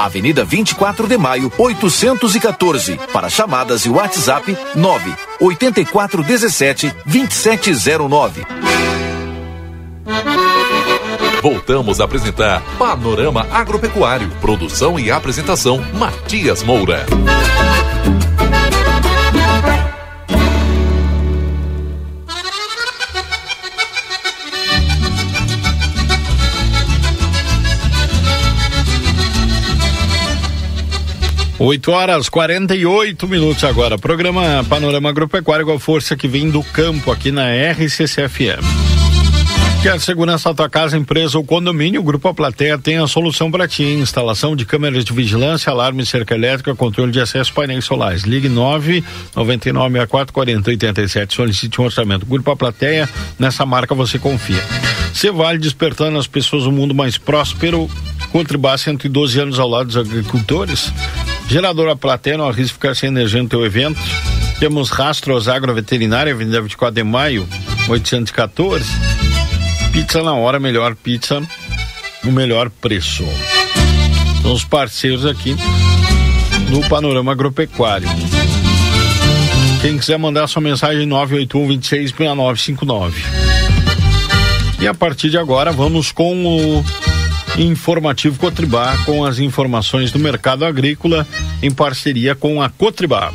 Avenida 24 de Maio, 814. Para chamadas e WhatsApp 9 8417 2709. Voltamos a apresentar Panorama Agropecuário. Produção e apresentação Matias Moura. 8 horas 48 minutos agora. Programa Panorama Agropecuário com a força que vem do campo aqui na RCCFM. Quer segurança da tua casa, empresa ou condomínio? O Grupo A Plateia tem a solução para ti. Instalação de câmeras de vigilância, alarme, cerca elétrica, controle de acesso, painéis solares. Ligue 9 99 64 40 87. Solicite um orçamento. Grupo A Plateia, nessa marca você confia. Você vale despertando as pessoas um mundo mais próspero. Contribuir 112 anos ao lado dos agricultores. Geradora Platéia, não arrisque ficar sem energia no teu evento. Temos Rastros Agroveterinária, Avenida 24 de Maio, 814. Pizza na hora, melhor pizza, o melhor preço. São os parceiros aqui no Panorama Agropecuário. Quem quiser mandar sua mensagem 981 26 6959. E a partir de agora vamos com o Informativo Cotribá com as informações do mercado agrícola em parceria com a Cotribá.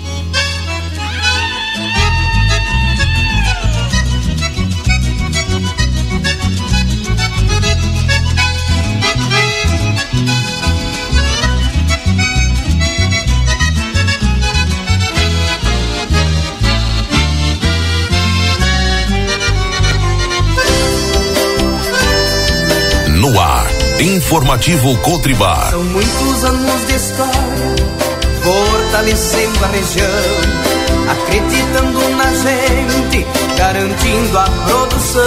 Informativo Cotribá. São muitos anos de história, fortalecendo a região, acreditando na gente, garantindo a produção.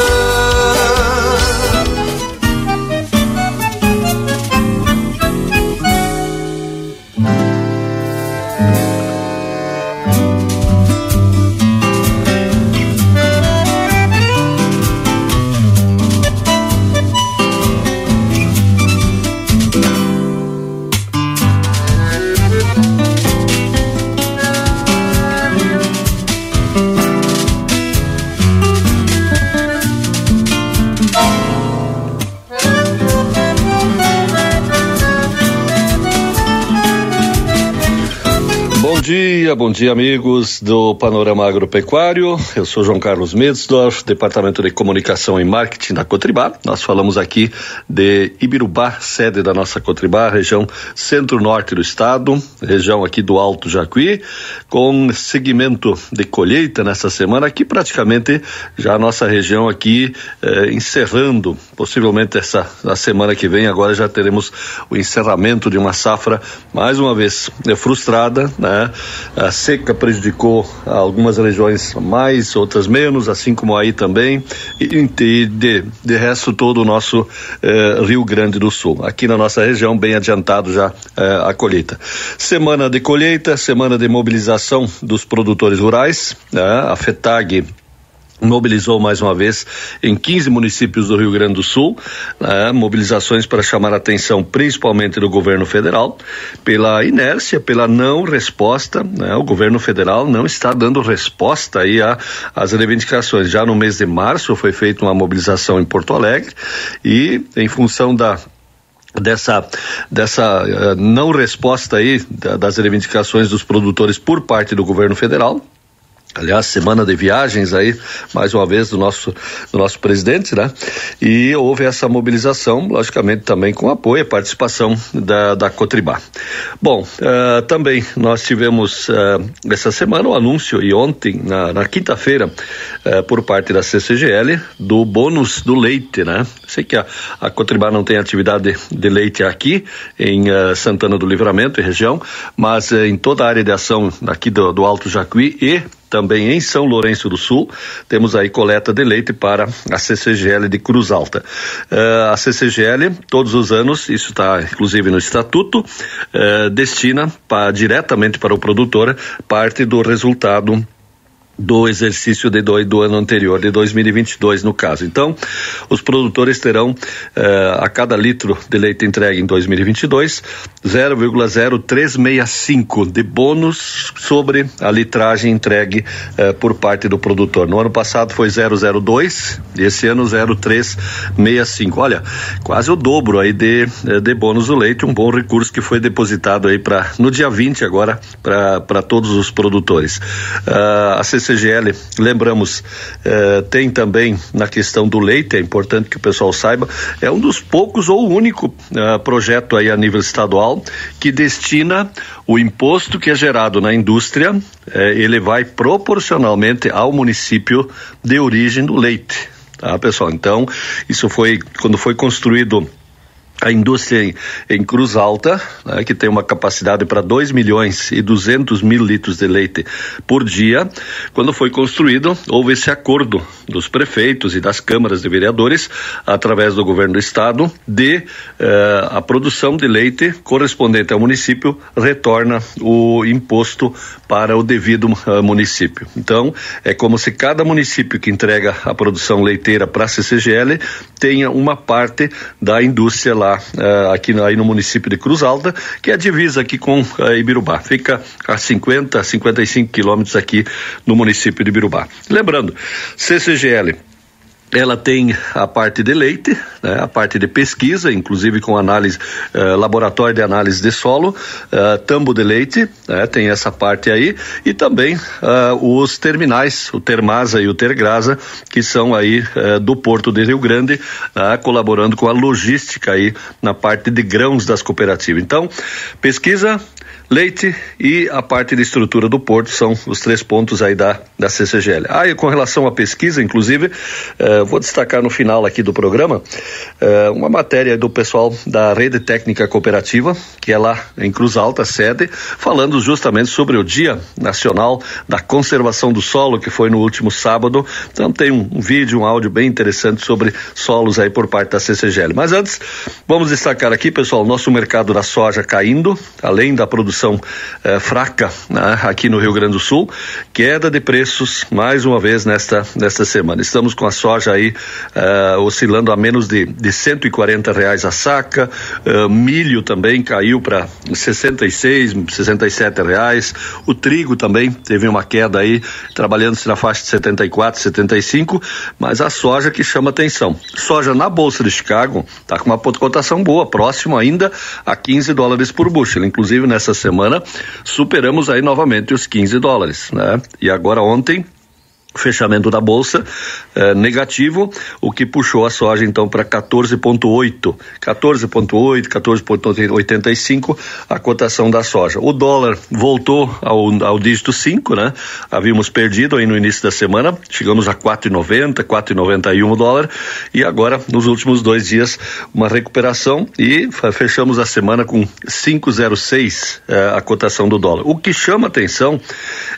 Dia, bom dia amigos do Panorama Agropecuário. Eu sou João Carlos Medsdorf, Departamento de Comunicação e Marketing da Cotribá. Nós falamos aqui de Ibirubá, sede da nossa Cotribá, região centro-norte do estado, região aqui do Alto Jacuí, com segmento de colheita nessa semana aqui praticamente já a nossa região aqui eh, encerrando, possivelmente essa a semana que vem agora já teremos o encerramento de uma safra mais uma vez é frustrada, né? A seca prejudicou algumas regiões mais, outras menos, assim como aí também, e de, de resto todo o nosso eh, Rio Grande do Sul. Aqui na nossa região, bem adiantado já eh, a colheita. Semana de colheita, semana de mobilização dos produtores rurais, né? a FETAG mobilizou mais uma vez em 15 municípios do Rio Grande do Sul, né, mobilizações para chamar a atenção principalmente do governo federal pela inércia, pela não resposta, né, o governo federal não está dando resposta aí às reivindicações. Já no mês de março foi feita uma mobilização em Porto Alegre e em função da dessa dessa uh, não resposta aí da, das reivindicações dos produtores por parte do governo federal Aliás, semana de viagens aí, mais uma vez, do nosso, do nosso presidente, né? E houve essa mobilização, logicamente, também com apoio e participação da, da Cotribá. Bom, uh, também nós tivemos uh, essa semana o um anúncio, e ontem, na, na quinta-feira, uh, por parte da CCGL, do bônus do leite, né? Sei que a, a Cotribá não tem atividade de, leite aqui, em Santana do Livramento e região, mas em toda a área de ação aqui do, do Alto Jacuí e também em São Lourenço do Sul, temos aí coleta de leite para a CCGL de Cruz Alta. Uh, a CCGL, todos os anos, isso está inclusive no estatuto, uh, destina para, diretamente para o produtor parte do resultado do exercício de do, do ano anterior, de 2022 no caso. Então, os produtores terão eh, a cada litro de leite entregue em 2022 0,0365 de bônus sobre a litragem entregue eh, por parte do produtor. No ano passado foi 002 e esse ano 0365. Olha, quase o dobro aí de, eh, de bônus do leite, um bom recurso que foi depositado aí para no dia 20 agora para todos os produtores. Uh, a CC CCGL, lembramos, eh, tem também na questão do leite, é importante que o pessoal saiba, é um dos poucos ou único eh, projeto aí a nível estadual que destina o imposto que é gerado na indústria, eh, ele vai proporcionalmente ao município de origem do leite. Tá, pessoal? Então, isso foi quando foi construído a indústria em, em Cruz Alta, né, que tem uma capacidade para 2 milhões e 200 mil litros de leite por dia, quando foi construído, houve esse acordo dos prefeitos e das câmaras de vereadores, através do governo do estado, de eh, a produção de leite correspondente ao município retorna o imposto para o devido uh, município. Então, é como se cada município que entrega a produção leiteira para a CCGL tenha uma parte da indústria lá uh, aqui no, aí no município de Cruz Alta, que é a divisa aqui com uh, Ibirubá. Fica a 50, 55 quilômetros aqui no município de Ibirubá. Lembrando, CCGL ela tem a parte de leite, né, a parte de pesquisa, inclusive com análise, uh, laboratório de análise de solo, uh, tambo de leite, né, tem essa parte aí, e também uh, os terminais, o Termasa e o Tergrasa, que são aí do Porto de Rio Grande, colaborando com a logística aí na parte de grãos das cooperativas. Então, pesquisa, leite e a parte de estrutura do porto são os três pontos aí da, da CCGL. Ah, e com relação à pesquisa, inclusive, eh, vou destacar no final aqui do programa eh, uma matéria do pessoal da Rede Técnica Cooperativa, que é lá em Cruz Alta, sede, falando justamente sobre o Dia Nacional da Conservação do Solo, que foi no último sábado. Então tem um, um vídeo, um áudio bem interessante sobre solos aí por parte da CCGL. Mas antes, vamos destacar aqui, pessoal, nosso mercado da soja caindo, além da produção produção eh, fraca né, aqui no Rio Grande do Sul, queda de preços mais uma vez nesta, nesta semana. Estamos com a soja aí eh, oscilando a menos de, de 140 reais a saca, eh, milho também caiu para 66, 67 reais, o trigo também teve uma queda aí, trabalhando-se na faixa de 74, 75, mas a soja que chama atenção. Soja na Bolsa de Chicago está com uma cotação boa, próximo ainda a 15 dólares por bushel, inclusive nessa semana semana, superamos aí novamente os 15 dólares, né? E agora ontem fechamento da bolsa eh, negativo, o que puxou a soja então para 14,8, 14,8, 14,85 a cotação da soja. O dólar voltou ao, ao dígito 5, né? Havíamos perdido aí no início da semana, chegamos a 4,90, 4,91 o dólar e agora nos últimos dois dias uma recuperação e fechamos a semana com 5,06 eh, a cotação do dólar. O que chama atenção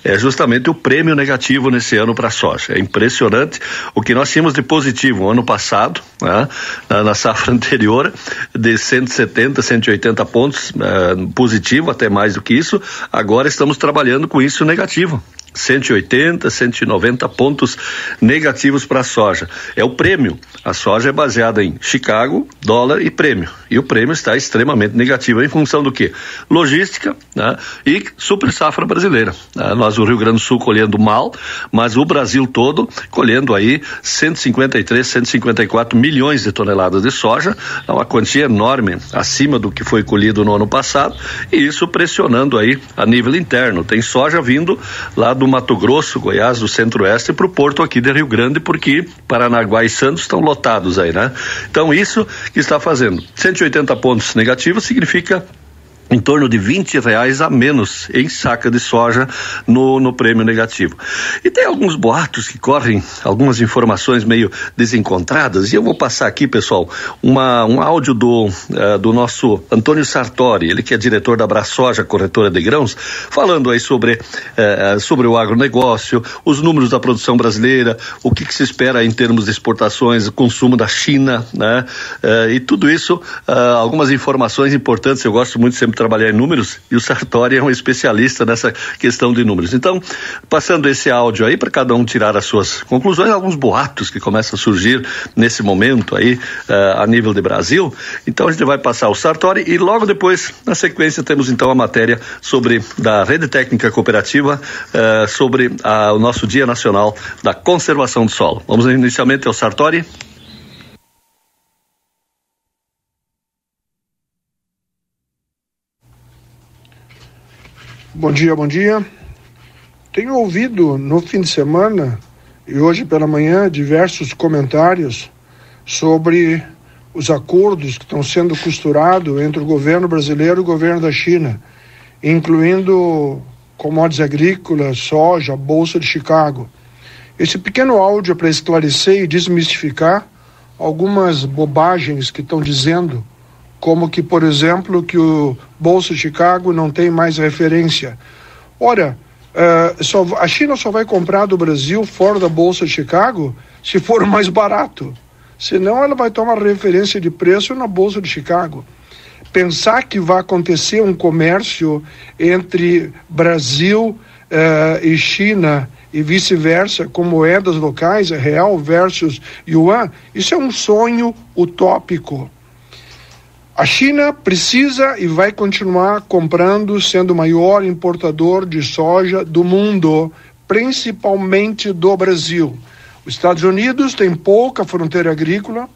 é justamente o prêmio negativo nesse ano para soja. É impressionante o que nós tínhamos de positivo ano passado, né, na, na, safra (laughs) anterior, de 170, 180 pontos uh, positivo, até mais do que isso. Agora estamos trabalhando com isso negativo. 180, 190 pontos negativos para a soja. É o prêmio. A soja é baseada em Chicago, dólar e prêmio. E o prêmio está extremamente negativo em função do que? Logística né? e super safra brasileira. Né? Nós, o Rio Grande do Sul, colhendo mal, mas o Brasil todo colhendo aí 153, 154 milhões de toneladas de soja, é uma quantia enorme acima do que foi colhido no ano passado, e isso pressionando aí a nível interno. Tem soja vindo lá do Mato Grosso, Goiás, do Centro-Oeste para o porto aqui de Rio Grande, porque Paranaguá e Santos estão lotados aí, né? Então isso que está fazendo 180 pontos negativos significa em torno de 20 reais a menos em saca de soja no, no prêmio negativo. E tem alguns boatos que correm, algumas informações meio desencontradas, e eu vou passar aqui, pessoal, uma, um áudio do, uh, do nosso Antônio Sartori, ele que é diretor da Brasoja, corretora de grãos, falando aí sobre, uh, sobre o agronegócio, os números da produção brasileira, o que, que se espera em termos de exportações, consumo da China, né? Uh, e tudo isso, algumas informações importantes, eu gosto muito sempre trabalhar em números e o Sartori é um especialista nessa questão de números. Então, passando esse áudio aí para cada um tirar as suas conclusões, alguns boatos que começam a surgir nesse momento aí uh, a nível de Brasil. Então a gente vai passar o Sartori e logo depois, na sequência, temos então a matéria sobre da Rede Técnica Cooperativa uh, sobre uh, o nosso Dia Nacional da Conservação do Solo. Vamos inicialmente ao Sartori. Bom dia, bom dia. Tenho ouvido no fim de semana e hoje pela manhã diversos comentários sobre os acordos que estão sendo costurados entre o governo brasileiro e o governo da China, incluindo commodities agrícolas, soja, Bolsa de Chicago. Esse pequeno áudio é para esclarecer e desmistificar algumas bobagens que estão dizendo como que, por exemplo, que o Bolsa de Chicago não tem mais referência. Ora, uh, só, a China só vai comprar do Brasil fora da Bolsa de Chicago se for mais barato. Senão ela vai tomar referência de preço na Bolsa de Chicago. Pensar que vai acontecer um comércio entre Brasil uh, e China e vice-versa, com moedas locais, real versus yuan, isso é um sonho utópico. A China precisa e vai continuar comprando, sendo o maior importador de soja do mundo, principalmente do Brasil. Os Estados Unidos têm pouca fronteira agrícola.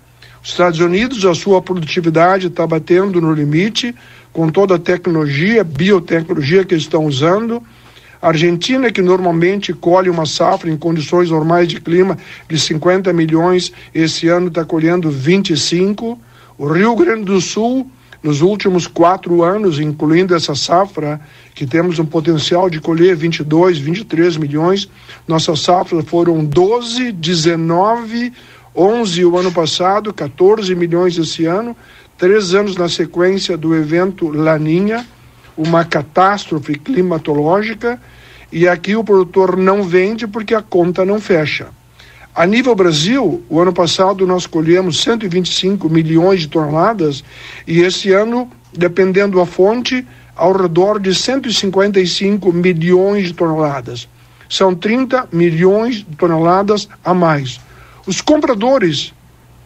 Os Estados Unidos, a sua produtividade está batendo no limite, com toda a tecnologia, biotecnologia que estão usando. A Argentina, que normalmente colhe uma safra em condições normais de clima de 50 milhões, esse ano está colhendo 25 o Rio Grande do Sul, nos últimos quatro anos, incluindo essa safra, que temos um potencial de colher 22, 23 milhões, nossas safras foram 12, 19, 11 o ano passado, 14 milhões esse ano, três anos na sequência do evento Laninha, uma catástrofe climatológica, e aqui o produtor não vende porque a conta não fecha. A nível Brasil, o ano passado nós colhemos 125 milhões de toneladas e esse ano, dependendo da fonte, ao redor de 155 milhões de toneladas. São 30 milhões de toneladas a mais. Os compradores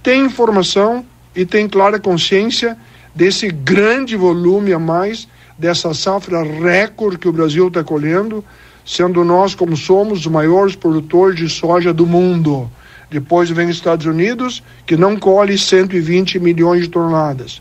têm informação e têm clara consciência desse grande volume a mais, dessa safra recorde que o Brasil está colhendo sendo nós, como somos, os maiores produtores de soja do mundo. Depois vem os Estados Unidos, que não colhe 120 milhões de toneladas.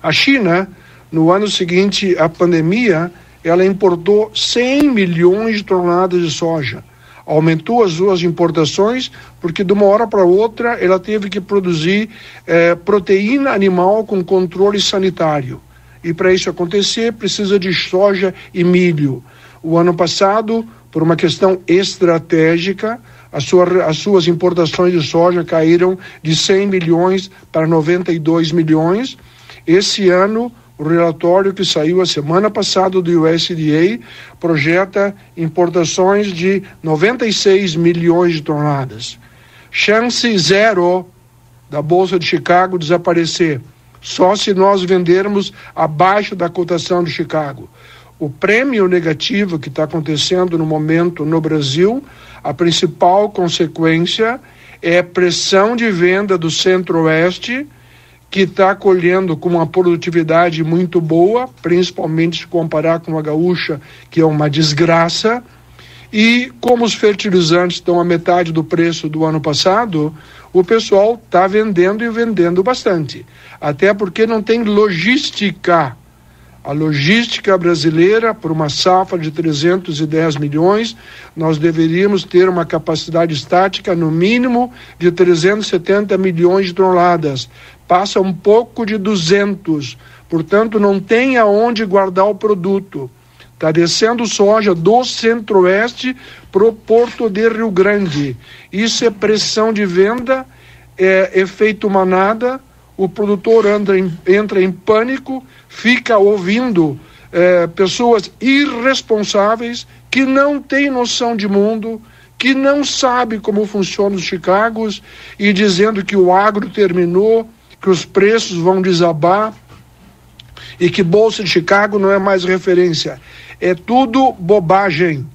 A China, no ano seguinte à pandemia, ela importou 100 milhões de toneladas de soja. Aumentou as suas importações porque de uma hora para outra ela teve que produzir eh, proteína animal com controle sanitário. E para isso acontecer precisa de soja e milho. O ano passado, por uma questão estratégica, sua, as suas importações de soja caíram de 100 milhões para 92 milhões. Esse ano, o relatório que saiu a semana passada do USDA projeta importações de 96 milhões de toneladas. Chance zero da Bolsa de Chicago desaparecer, só se nós vendermos abaixo da cotação de Chicago o prêmio negativo que está acontecendo no momento no Brasil, a principal consequência é pressão de venda do Centro-Oeste, que está colhendo com uma produtividade muito boa, principalmente se comparar com a gaúcha, que é uma desgraça. E como os fertilizantes estão a metade do preço do ano passado, o pessoal está vendendo e vendendo bastante. Até porque não tem logística a logística brasileira, por uma safra de 310 milhões, nós deveríamos ter uma capacidade estática no mínimo de 370 milhões de toneladas. Passa um pouco de 200, Portanto, não tem aonde guardar o produto. Está descendo soja do centro-oeste para o porto de Rio Grande. Isso é pressão de venda, é efeito manada. O produtor anda em, entra em pânico, fica ouvindo é, pessoas irresponsáveis que não têm noção de mundo, que não sabe como funcionam os Chicagos e dizendo que o agro terminou, que os preços vão desabar e que Bolsa de Chicago não é mais referência. É tudo bobagem.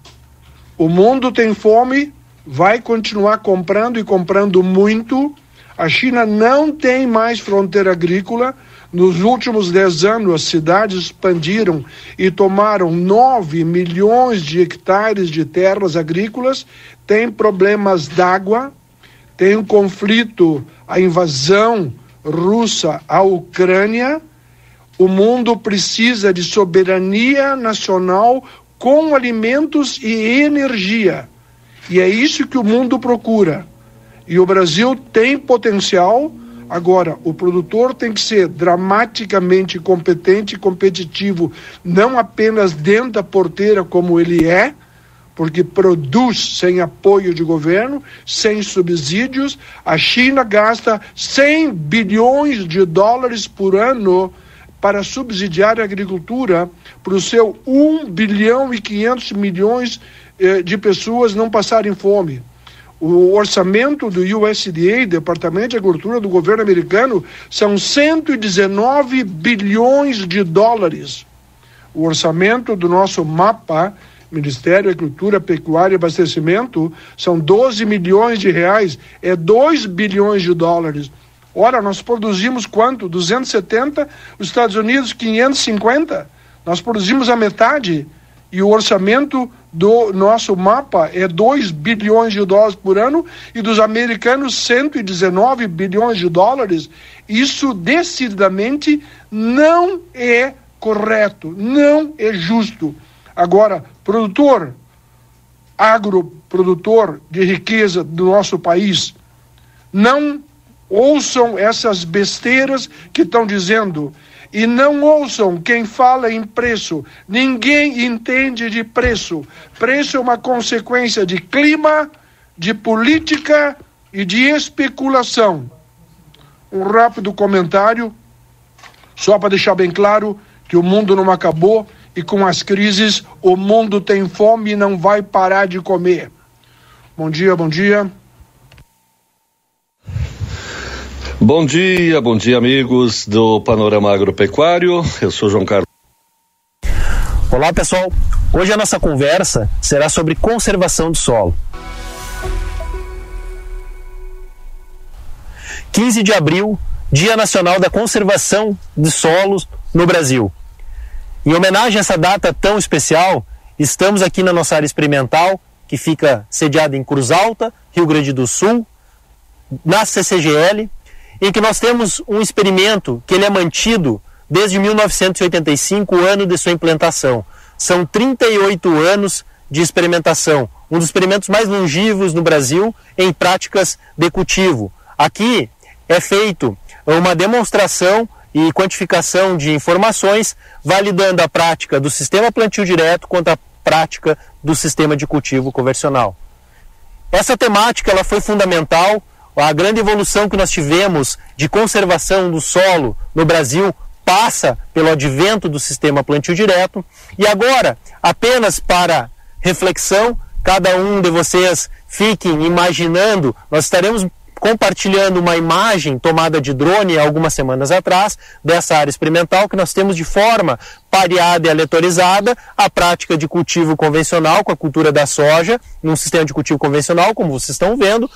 O mundo tem fome, vai continuar comprando e comprando muito. A China não tem mais fronteira agrícola. Nos últimos dez anos, as cidades expandiram e tomaram 9 milhões de hectares de terras agrícolas. Tem problemas d'água, tem um conflito, a invasão russa à Ucrânia o mundo precisa de soberania nacional com alimentos e energia. E é isso que o mundo procura. E o Brasil tem potencial. Agora, o produtor tem que ser dramaticamente competente e competitivo, não apenas dentro da porteira como ele é, porque produz sem apoio de governo, sem subsídios. A China gasta 100 bilhões de dólares por ano para subsidiar a agricultura para o seu 1 bilhão e 500 milhões eh, de pessoas não passarem fome. O orçamento do USDA, Departamento de Agricultura do governo americano, são 119 bilhões de dólares. O orçamento do nosso MAPA, Ministério da Agricultura, Pecuária e Abastecimento, são 12 milhões de reais, é 2 bilhões de dólares. Ora, nós produzimos quanto? 270, os Estados Unidos 550. Nós produzimos a metade e o orçamento do nosso mapa é 2 bilhões de dólares por ano e dos americanos 119 bilhões de dólares. Isso decididamente não é correto, não é justo. Agora, produtor, agroprodutor de riqueza do nosso país, não ouçam essas besteiras que estão dizendo e não ouçam quem fala em preço. Ninguém entende de preço. Preço é uma consequência de clima, de política e de especulação. Um rápido comentário, só para deixar bem claro que o mundo não acabou e com as crises o mundo tem fome e não vai parar de comer. Bom dia, bom dia. Bom dia, bom dia, amigos do Panorama Agropecuário. Eu sou João Carlos. Olá, pessoal. Hoje a nossa conversa será sobre conservação do solo. 15 de abril, Dia Nacional da Conservação de Solos no Brasil. Em homenagem a essa data tão especial, estamos aqui na nossa área experimental, que fica sediada em Cruz Alta, Rio Grande do Sul, na CCGL, em que nós temos um experimento que ele é mantido desde 1985, o ano de sua implantação. São 38 anos de experimentação, um dos experimentos mais longivos no Brasil em práticas de cultivo. Aqui é feito uma demonstração e quantificação de informações, validando a prática do sistema plantio direto contra a prática do sistema de cultivo convencional. Essa temática ela foi fundamental a grande evolução que nós tivemos de conservação do solo no Brasil passa pelo advento do sistema plantio direto. E agora, apenas para reflexão, cada um de vocês fiquem imaginando, nós estaremos compartilhando uma imagem tomada de drone algumas semanas atrás dessa área experimental que nós temos de forma pareada e aleatorizada a prática de cultivo convencional com a cultura da soja num sistema de cultivo convencional, como vocês estão vendo,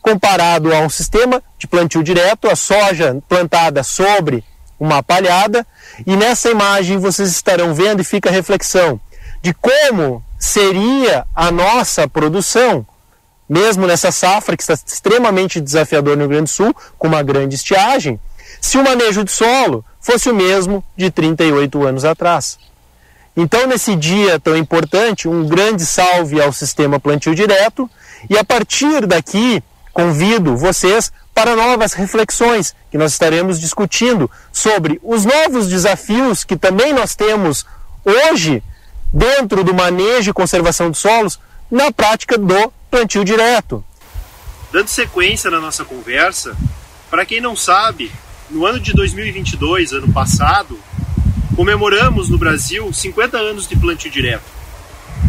comparado a um sistema de plantio direto, a soja plantada sobre uma palhada, e nessa imagem vocês estarão vendo e fica a reflexão de como seria a nossa produção, mesmo nessa safra que está extremamente desafiador no Rio Grande do Sul, com uma grande estiagem, se o manejo de solo fosse o mesmo de 38 anos atrás. Então, nesse dia tão importante, um grande salve ao sistema plantio direto, e a partir daqui convido vocês para novas reflexões que nós estaremos discutindo sobre os novos desafios que também nós temos hoje dentro do manejo e conservação de solos na prática do plantio direto. Dando sequência na nossa conversa, para quem não sabe, no ano de 2022, ano passado, comemoramos no Brasil 50 anos de plantio direto.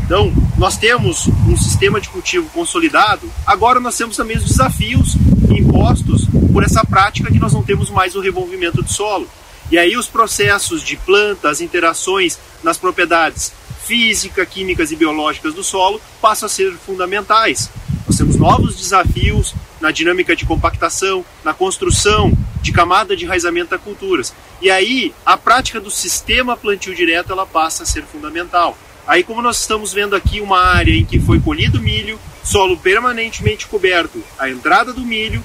Então, nós temos um sistema de cultivo consolidado, agora nós temos também os desafios impostos por essa prática que nós não temos mais o revolvimento do solo. E aí os processos de planta, as interações nas propriedades física, químicas e biológicas do solo passam a ser fundamentais. Nós temos novos desafios na dinâmica de compactação, na construção de camada de enraizamento das culturas. E aí a prática do sistema plantio direto ela passa a ser fundamental. Aí como nós estamos vendo aqui uma área em que foi colhido milho, solo permanentemente coberto, a entrada do milho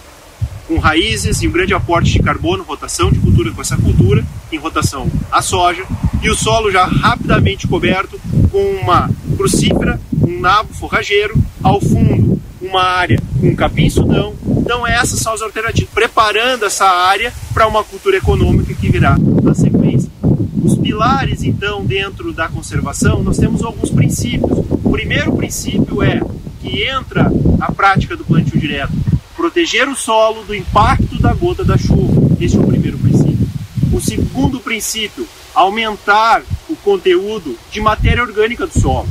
com raízes e um grande aporte de carbono, rotação de cultura com essa cultura, em rotação a soja, e o solo já rapidamente coberto com uma crucífera, um nabo forrageiro, ao fundo uma área com capim sudão. Então essas são as alternativas, preparando essa área para uma cultura econômica que virá na sequência. Os pilares, então, dentro da conservação, nós temos alguns princípios. O primeiro princípio é que entra a prática do plantio direto, proteger o solo do impacto da gota da chuva. Esse é o primeiro princípio. O segundo princípio, aumentar o conteúdo de matéria orgânica do solo.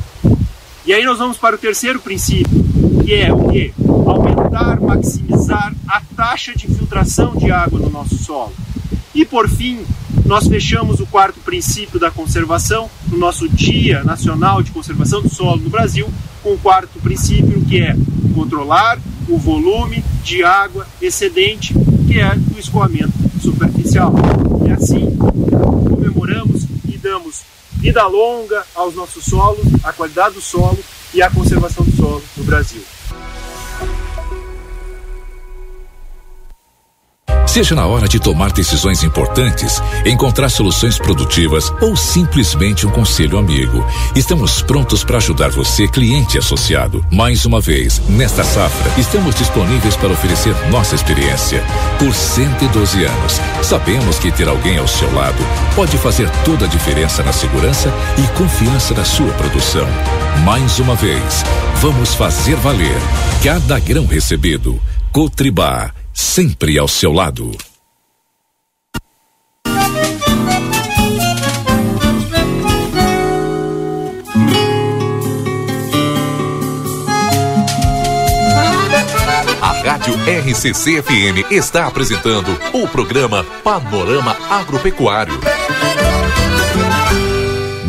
E aí nós vamos para o terceiro princípio, que é o que? Aumentar, maximizar a taxa de infiltração de água no nosso solo. E por fim, nós fechamos o quarto princípio da conservação no nosso Dia Nacional de Conservação do Solo no Brasil, com o quarto princípio que é controlar o volume de água excedente, que é o escoamento superficial. E assim, comemoramos e damos vida longa aos nossos solos, a qualidade do solo e a conservação do solo no Brasil. Seja na hora de tomar decisões importantes, encontrar soluções produtivas ou simplesmente um conselho amigo, estamos prontos para ajudar você, cliente associado. Mais uma vez, nesta safra, estamos disponíveis para oferecer nossa experiência. Por 112 anos, sabemos que ter alguém ao seu lado pode fazer toda a diferença na segurança e confiança da sua produção. Mais uma vez, vamos fazer valer cada grão recebido. Cotribá sempre ao seu lado. A Rádio RCC FM está apresentando o programa Panorama Agropecuário.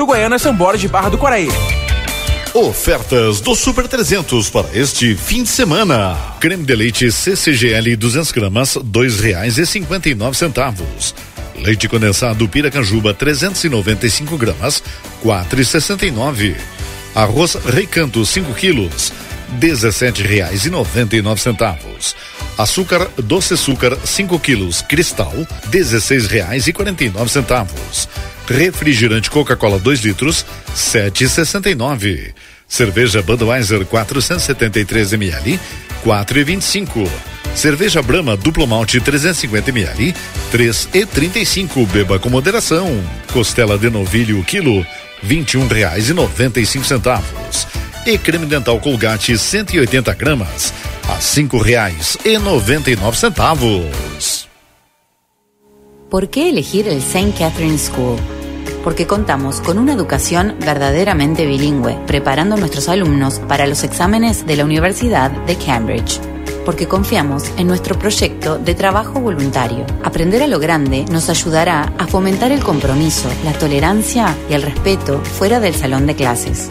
Uruguaiana, São Borges de Barra do Quaraí. Ofertas do Super 300 para este fim de semana. Creme de leite CCGL 200 gramas, dois reais e cinquenta e nove centavos. Leite condensado Piracanjuba 395 gramas, quatro e sessenta e nove. Arroz Recanto 5 quilos, dezessete reais e noventa e nove centavos. Açúcar doce açúcar 5 quilos, cristal, dezesseis reais e quarenta e nove centavos. Refrigerante Coca-Cola 2 litros, sete e sessenta e nove. Cerveja Budweiser 473 ml, quatro e vinte e cinco. Cerveja Brahma duplo malte 350 ml, três e trinta e cinco. Beba com moderação. Costela de novilho quilo, vinte e um reais e noventa e cinco centavos. E creme dental Colgate 180 gramas, a cinco reais e noventa e nove centavos. ¿Por qué elegir el St. Catherine School? Porque contamos con una educación verdaderamente bilingüe, preparando a nuestros alumnos para los exámenes de la Universidad de Cambridge. Porque confiamos en nuestro proyecto de trabajo voluntario. Aprender a lo grande nos ayudará a fomentar el compromiso, la tolerancia y el respeto fuera del salón de clases.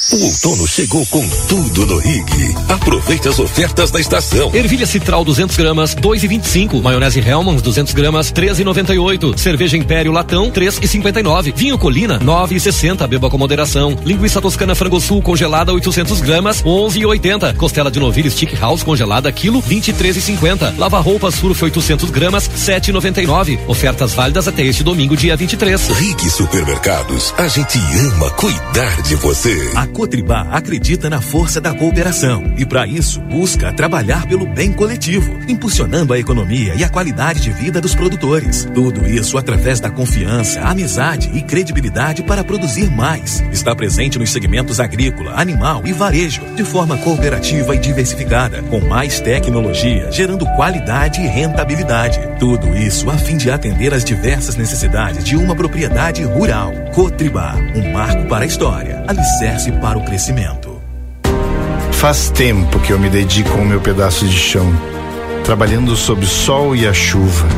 O outono chegou com tudo no Rig. Aproveite as ofertas da estação. Ervilha Citral 200 gramas, 2,25. Maionese Hellmann's 200 gramas, 13,98. Cerveja Império Latão, 3,59. Vinho Colina, 9,60. Beba com moderação. Linguiça Toscana Frango Sul congelada, 800 gramas, 11,80. Costela de novilho Stick House congelada, quilo, 23,50. Lava roupas Surf 800 gramas, 7,99. Ofertas válidas até este domingo, dia 23. Rig Supermercados, a gente ama cuidar de você. A Cotribá acredita na força da cooperação e, para isso, busca trabalhar pelo bem coletivo, impulsionando a economia e a qualidade de vida dos produtores. Tudo isso através da confiança, amizade e credibilidade para produzir mais. Está presente nos segmentos agrícola, animal e varejo, de forma cooperativa e diversificada, com mais tecnologia, gerando qualidade e rentabilidade. Tudo isso a fim de atender às diversas necessidades de uma propriedade rural. Cotribá, um marco para a história, alicerce para o crescimento. Faz tempo que eu me dedico ao meu pedaço de chão, trabalhando sob o sol e a chuva,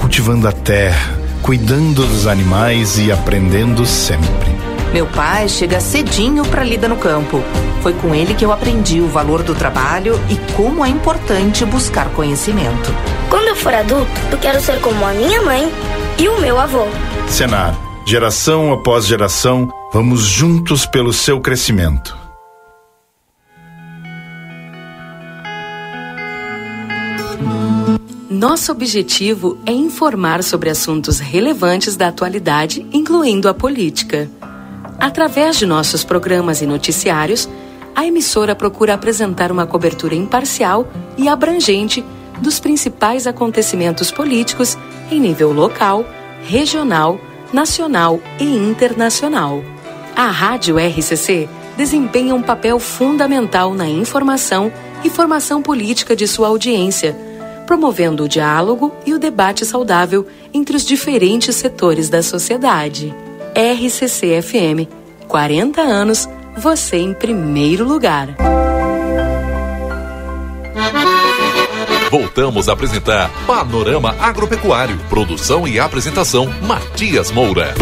cultivando a terra, cuidando dos animais e aprendendo sempre. Meu pai chega cedinho para lida no campo. Foi com ele que eu aprendi o valor do trabalho e como é importante buscar conhecimento. Quando eu for adulto, eu quero ser como a minha mãe e o meu avô. Senar, geração após geração, vamos juntos pelo seu crescimento. Nosso objetivo é informar sobre assuntos relevantes da atualidade, incluindo a política. Através de nossos programas e noticiários, a emissora procura apresentar uma cobertura imparcial e abrangente dos principais acontecimentos políticos em nível local, regional, nacional e internacional. A Rádio RCC desempenha um papel fundamental na informação e formação política de sua audiência, promovendo o diálogo e o debate saudável entre os diferentes setores da sociedade. RCC FM, 40 anos, você em primeiro lugar. Voltamos a apresentar Panorama Agropecuário. Produção e apresentação Matias Moura.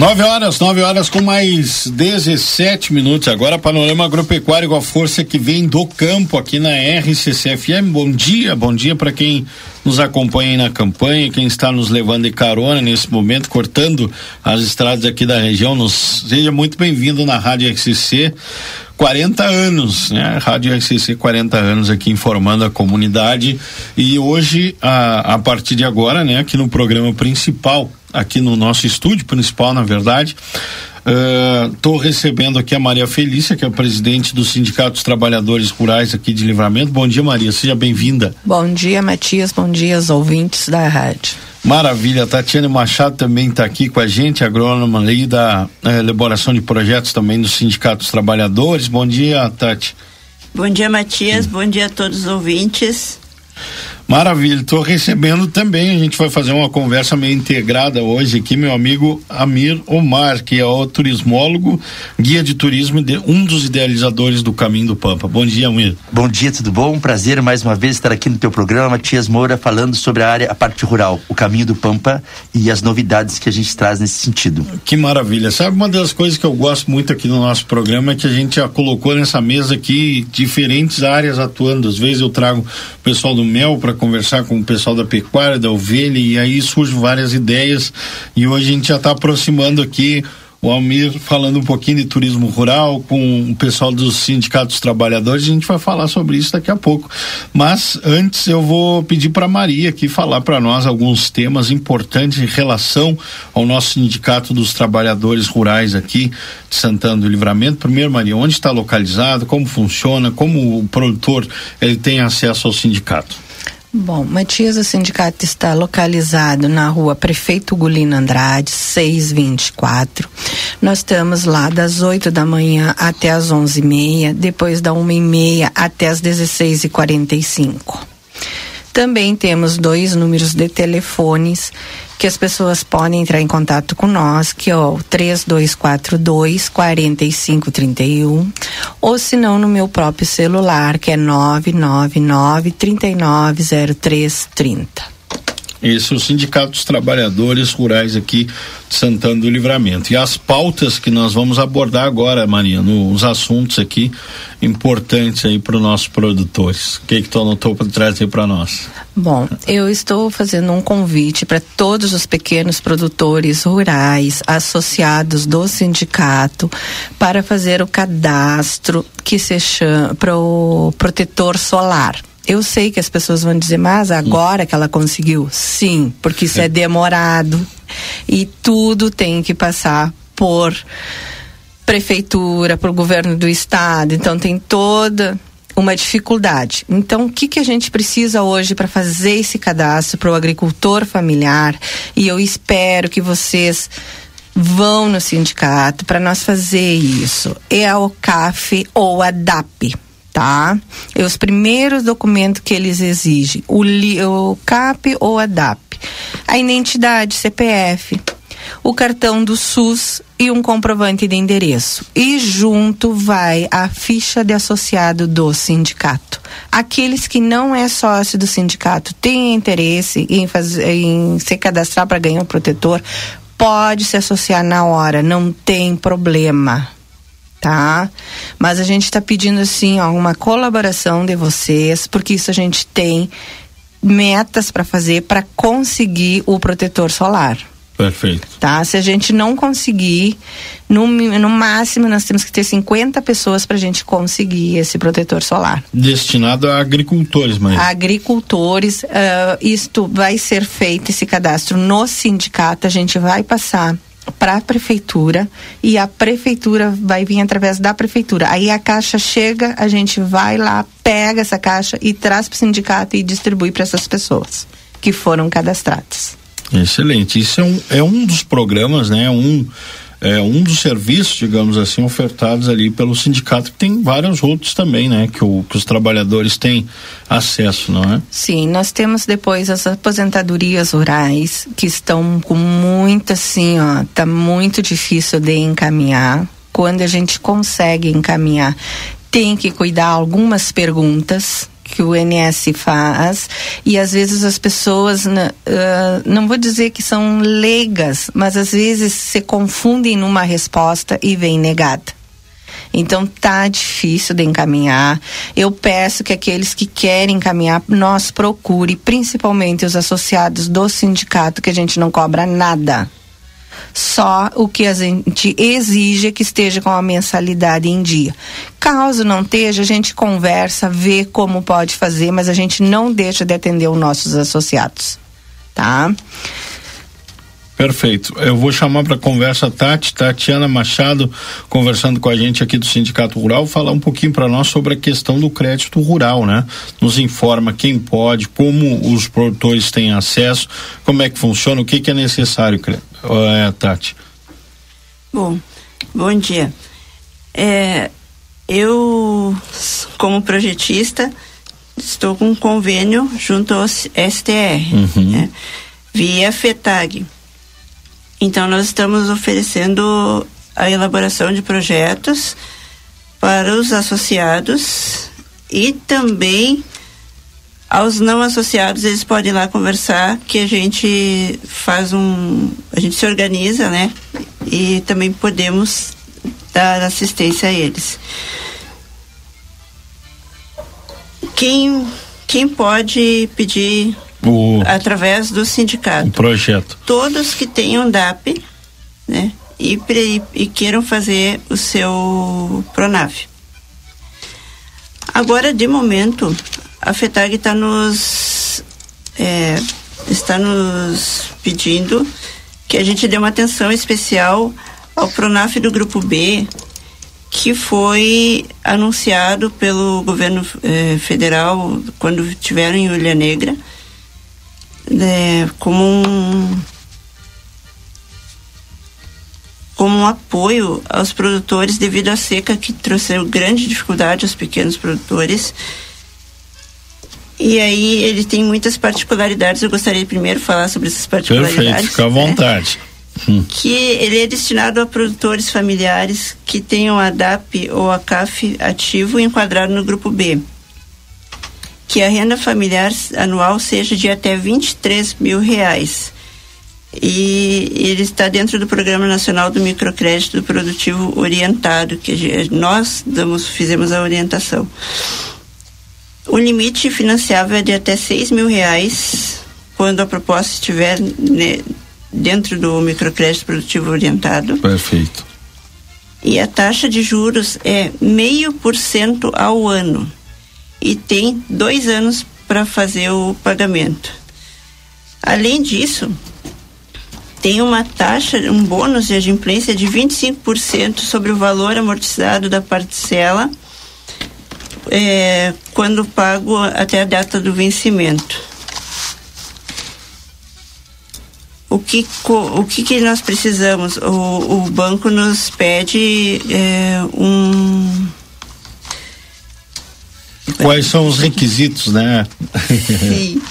Nove horas, nove horas com mais 17 minutos. Agora, Panorama Agropecuário com a força que vem do campo aqui na RCCFM. Bom dia, bom dia para quem nos acompanha aí na campanha, quem está nos levando de carona nesse momento, cortando as estradas aqui da região. Nos, seja muito bem-vindo na Rádio RCC. 40 anos, né? Rádio RCC 40 anos aqui informando a comunidade e hoje a, a partir de agora, né, aqui no programa principal, aqui no nosso estúdio principal, na verdade, Estou uh, recebendo aqui a Maria Felícia, que é a presidente do Sindicato dos Trabalhadores Rurais aqui de Livramento. Bom dia, Maria, seja bem-vinda. Bom dia, Matias, bom dia aos ouvintes da rádio. Maravilha, Tatiane Machado também está aqui com a gente, agrônoma ali da eh, elaboração de projetos também do Sindicato dos Trabalhadores. Bom dia, Tati. Bom dia, Matias, bom dia a todos os ouvintes. Maravilha, estou recebendo também. A gente vai fazer uma conversa meio integrada hoje aqui, meu amigo Amir Omar, que é o turismólogo, guia de turismo, de, um dos idealizadores do Caminho do Pampa. Bom dia, Amir. Bom dia, tudo bom? Um prazer mais uma vez estar aqui no teu programa, Matias Moura, falando sobre a área, a parte rural, o Caminho do Pampa e as novidades que a gente traz nesse sentido. Que maravilha. Sabe uma das coisas que eu gosto muito aqui no nosso programa é que a gente já colocou nessa mesa aqui diferentes áreas atuando. Às vezes eu trago o pessoal do mel para conversar com o pessoal da pecuária, da ovelha, e aí surgem várias ideias. E hoje a gente já está aproximando aqui o Almir falando um pouquinho de turismo rural com o pessoal dos sindicatos trabalhadores. A gente vai falar sobre isso daqui a pouco. Mas antes eu vou pedir para Maria aqui falar para nós alguns temas importantes em relação ao nosso sindicato dos trabalhadores rurais aqui de Santana do Livramento. Primeiro, Maria, onde está localizado? Como funciona? Como o produtor ele tem acesso ao sindicato? Bom, Matias, o sindicato está localizado na rua Prefeito Gulino Andrade, 624. Nós estamos lá das 8 da manhã até as 11h30, depois da 1h30 até as 16h45. Também temos dois números de telefones que as pessoas podem entrar em contato com nós, que é o 3242 4531, ou se não no meu próprio celular, que é 999 390330. Esse é o Sindicato dos Trabalhadores Rurais aqui de Santana do Livramento. E as pautas que nós vamos abordar agora, Maria, nos assuntos aqui importantes aí para os nossos produtores. O que que tu anotou para trazer para nós? Bom, eu estou fazendo um convite para todos os pequenos produtores rurais associados do sindicato para fazer o cadastro que se chama para o protetor solar. Eu sei que as pessoas vão dizer, mas agora que ela conseguiu? Sim, porque isso é demorado e tudo tem que passar por prefeitura, por governo do estado. Então tem toda uma dificuldade. Então, o que, que a gente precisa hoje para fazer esse cadastro para o agricultor familiar? E eu espero que vocês vão no sindicato para nós fazer isso. É a OCAF ou a DAP tá? E os primeiros documentos que eles exigem, o, li, o CAP ou a DAP, a identidade CPF, o cartão do SUS e um comprovante de endereço. E junto vai a ficha de associado do sindicato. Aqueles que não é sócio do sindicato têm interesse em, fazer, em se cadastrar para ganhar o protetor, pode se associar na hora, não tem problema tá? Mas a gente está pedindo assim, ó, uma colaboração de vocês, porque isso a gente tem metas para fazer para conseguir o protetor solar. Perfeito. Tá? Se a gente não conseguir, no, no máximo nós temos que ter 50 pessoas para a gente conseguir esse protetor solar. Destinado a agricultores, mas. Agricultores, uh, isto vai ser feito esse cadastro no sindicato, a gente vai passar para a prefeitura e a prefeitura vai vir através da prefeitura. Aí a caixa chega, a gente vai lá, pega essa caixa e traz para o sindicato e distribui para essas pessoas que foram cadastradas. Excelente. Isso é um, é um dos programas, né? Um é um dos serviços, digamos assim, ofertados ali pelo sindicato, que tem vários outros também, né? Que, o, que os trabalhadores têm acesso, não é? Sim, nós temos depois as aposentadorias rurais, que estão com muito assim, ó, tá muito difícil de encaminhar. Quando a gente consegue encaminhar, tem que cuidar algumas perguntas que o INS faz e às vezes as pessoas uh, não vou dizer que são leigas, mas às vezes se confundem numa resposta e vem negada. Então tá difícil de encaminhar. Eu peço que aqueles que querem encaminhar, nós procure, principalmente os associados do sindicato, que a gente não cobra nada só o que a gente exige é que esteja com a mensalidade em dia. Caso não esteja, a gente conversa, vê como pode fazer, mas a gente não deixa de atender os nossos associados, tá? Perfeito. Eu vou chamar para conversa a Tati, Tatiana Machado, conversando com a gente aqui do Sindicato Rural, falar um pouquinho para nós sobre a questão do crédito rural, né? Nos informa quem pode, como os produtores têm acesso, como é que funciona, o que, que é necessário, é, Tati. Bom, bom dia. É, eu, como projetista, estou com um convênio junto ao STR, uhum. né? via FETAG então, nós estamos oferecendo a elaboração de projetos para os associados e também aos não associados, eles podem ir lá conversar, que a gente faz um. A gente se organiza, né? E também podemos dar assistência a eles. Quem, quem pode pedir o, através do sindicato. O projeto. Todos que tenham DAP, né? e, pre, e queiram fazer o seu Pronaf. Agora, de momento, a FETAG está nos é, está nos pedindo que a gente dê uma atenção especial ao Pronaf do Grupo B, que foi anunciado pelo governo eh, federal quando tiveram em Ilha Negra, né, como um como um apoio aos produtores devido à seca que trouxe grande dificuldade aos pequenos produtores. E aí ele tem muitas particularidades. Eu gostaria de primeiro falar sobre essas particularidades. Perfeito, fica à né? vontade. que ele é destinado a produtores familiares que tenham a DAP ou a CAF ativo e enquadrado no grupo B. Que a renda familiar anual seja de até 23 mil reais. E ele está dentro do Programa Nacional do Microcrédito Produtivo Orientado, que nós damos, fizemos a orientação. O limite financiável é de até 6 mil reais quando a proposta estiver né, dentro do microcrédito produtivo orientado. Perfeito. E a taxa de juros é meio por cento ao ano. E tem dois anos para fazer o pagamento. Além disso, tem uma taxa, um bônus de adimplência de 25% sobre o valor amortizado da parcela é, quando pago até a data do vencimento. O que, o que, que nós precisamos? O, o banco nos pede é, um. Quais são os requisitos, né? Sim. (laughs)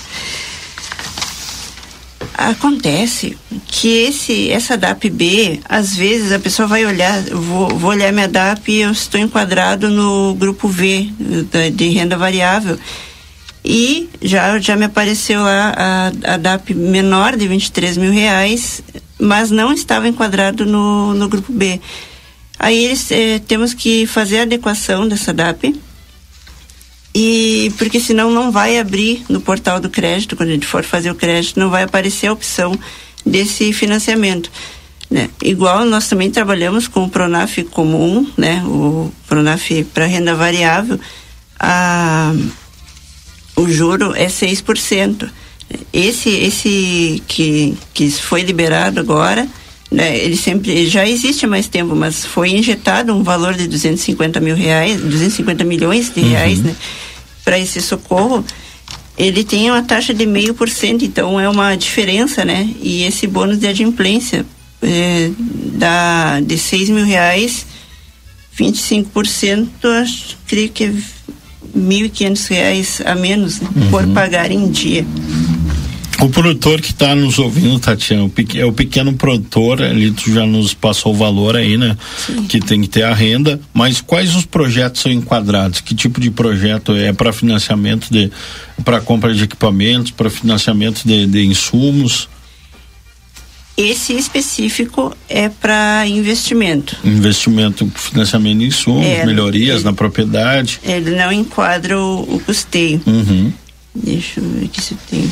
Acontece que esse, essa DAP-B, às vezes a pessoa vai olhar, vou, vou olhar minha DAP e eu estou enquadrado no grupo V de, renda variável. E já, já me apareceu lá a, a DAP menor de 23 mil reais, mas não estava enquadrado no, no grupo B. Aí eles, eh, temos que fazer a adequação dessa DAP e porque senão não vai abrir no portal do crédito, quando a gente for fazer o crédito, não vai aparecer a opção desse financiamento. Né? Igual nós também trabalhamos com o Pronaf comum, né? o Pronaf para renda variável, a, o juro é 6%. Esse, esse que, que foi liberado agora, né, ele sempre ele já existe há mais tempo, mas foi injetado um valor de 250 mil reais, 250 milhões de reais, uhum. né, para esse socorro. Ele tem uma taxa de meio por cento, então é uma diferença, né? E esse bônus de adimplência é, da de 6 mil reais, 25%, acho, creio que é 1.500 reais a menos né, uhum. por pagar em dia. O produtor que está nos ouvindo, Tatiana, é o pequeno produtor, ali tu já nos passou o valor aí, né? Sim. Que tem que ter a renda, mas quais os projetos são enquadrados? Que tipo de projeto é para financiamento de, para compra de equipamentos, para financiamento de, de insumos? Esse específico é para investimento. Investimento, financiamento de insumos, é, melhorias ele, na propriedade. Ele não enquadra o, o custeio. Uhum. Deixa eu ver aqui se tem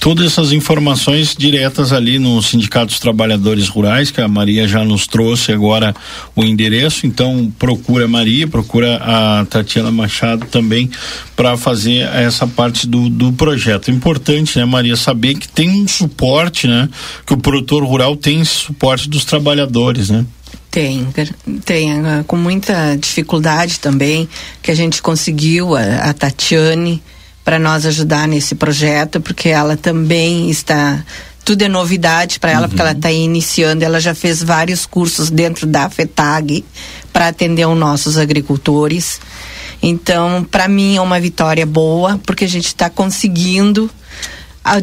todas essas informações diretas ali no Sindicato dos Trabalhadores Rurais, que a Maria já nos trouxe agora o endereço, então procura a Maria, procura a Tatiana Machado também para fazer essa parte do, do projeto. Importante, né, Maria, saber que tem um suporte, né, que o produtor rural tem esse suporte dos trabalhadores, né? Tem, tem, ah, com muita dificuldade também, que a gente conseguiu, a, a Tatiane, para nós ajudar nesse projeto, porque ela também está tudo é novidade para ela, uhum. porque ela está iniciando. Ela já fez vários cursos dentro da FETAG para atender os nossos agricultores. Então, para mim é uma vitória boa, porque a gente está conseguindo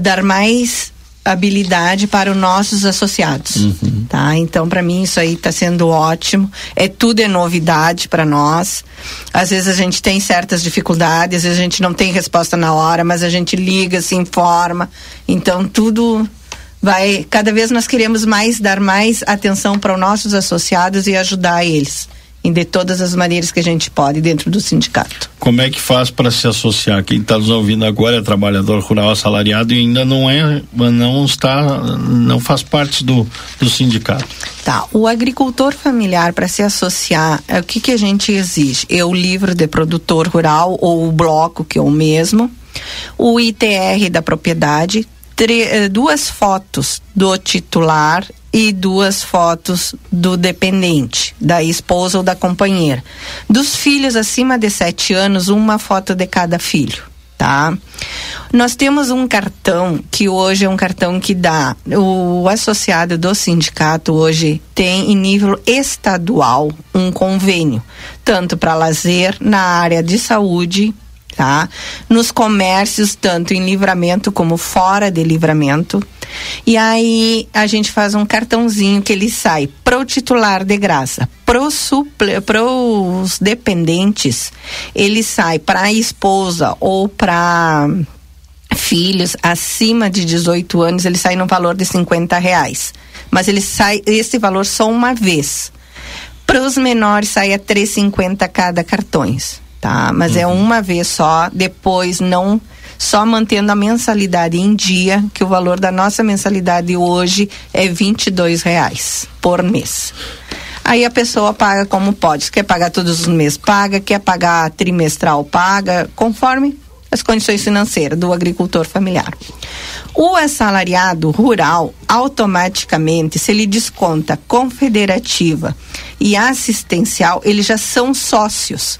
dar mais habilidade para os nossos associados, uhum. tá? Então, para mim isso aí está sendo ótimo. É tudo é novidade para nós. Às vezes a gente tem certas dificuldades, às vezes a gente não tem resposta na hora, mas a gente liga, se informa. Então, tudo vai. Cada vez nós queremos mais dar mais atenção para os nossos associados e ajudar eles de todas as maneiras que a gente pode dentro do sindicato. Como é que faz para se associar? Quem está nos ouvindo agora é trabalhador rural assalariado e ainda não é, não está, não faz parte do, do sindicato. Tá, o agricultor familiar para se associar, é, o que que a gente exige? É o livro de produtor rural ou o bloco que é o mesmo, o ITR da propriedade, tre- duas fotos do titular e duas fotos do dependente, da esposa ou da companheira. Dos filhos acima de sete anos, uma foto de cada filho, tá? Nós temos um cartão que hoje é um cartão que dá o associado do sindicato hoje tem em nível estadual um convênio tanto para lazer na área de saúde tá? Nos comércios, tanto em livramento como fora de livramento. E aí a gente faz um cartãozinho que ele sai pro titular de graça, pro suple, pros dependentes, ele sai para a esposa ou para filhos acima de 18 anos, ele sai no valor de 50 reais. Mas ele sai esse valor só uma vez. Para os menores sai a 3,50 cada cartões tá? Mas é uma vez só, depois não só mantendo a mensalidade em dia, que o valor da nossa mensalidade hoje é R$ reais por mês. Aí a pessoa paga como pode. Se quer pagar todos os meses, paga. Quer pagar trimestral, paga. Conforme as condições financeiras do agricultor familiar. O assalariado rural, automaticamente, se ele desconta confederativa e assistencial, eles já são sócios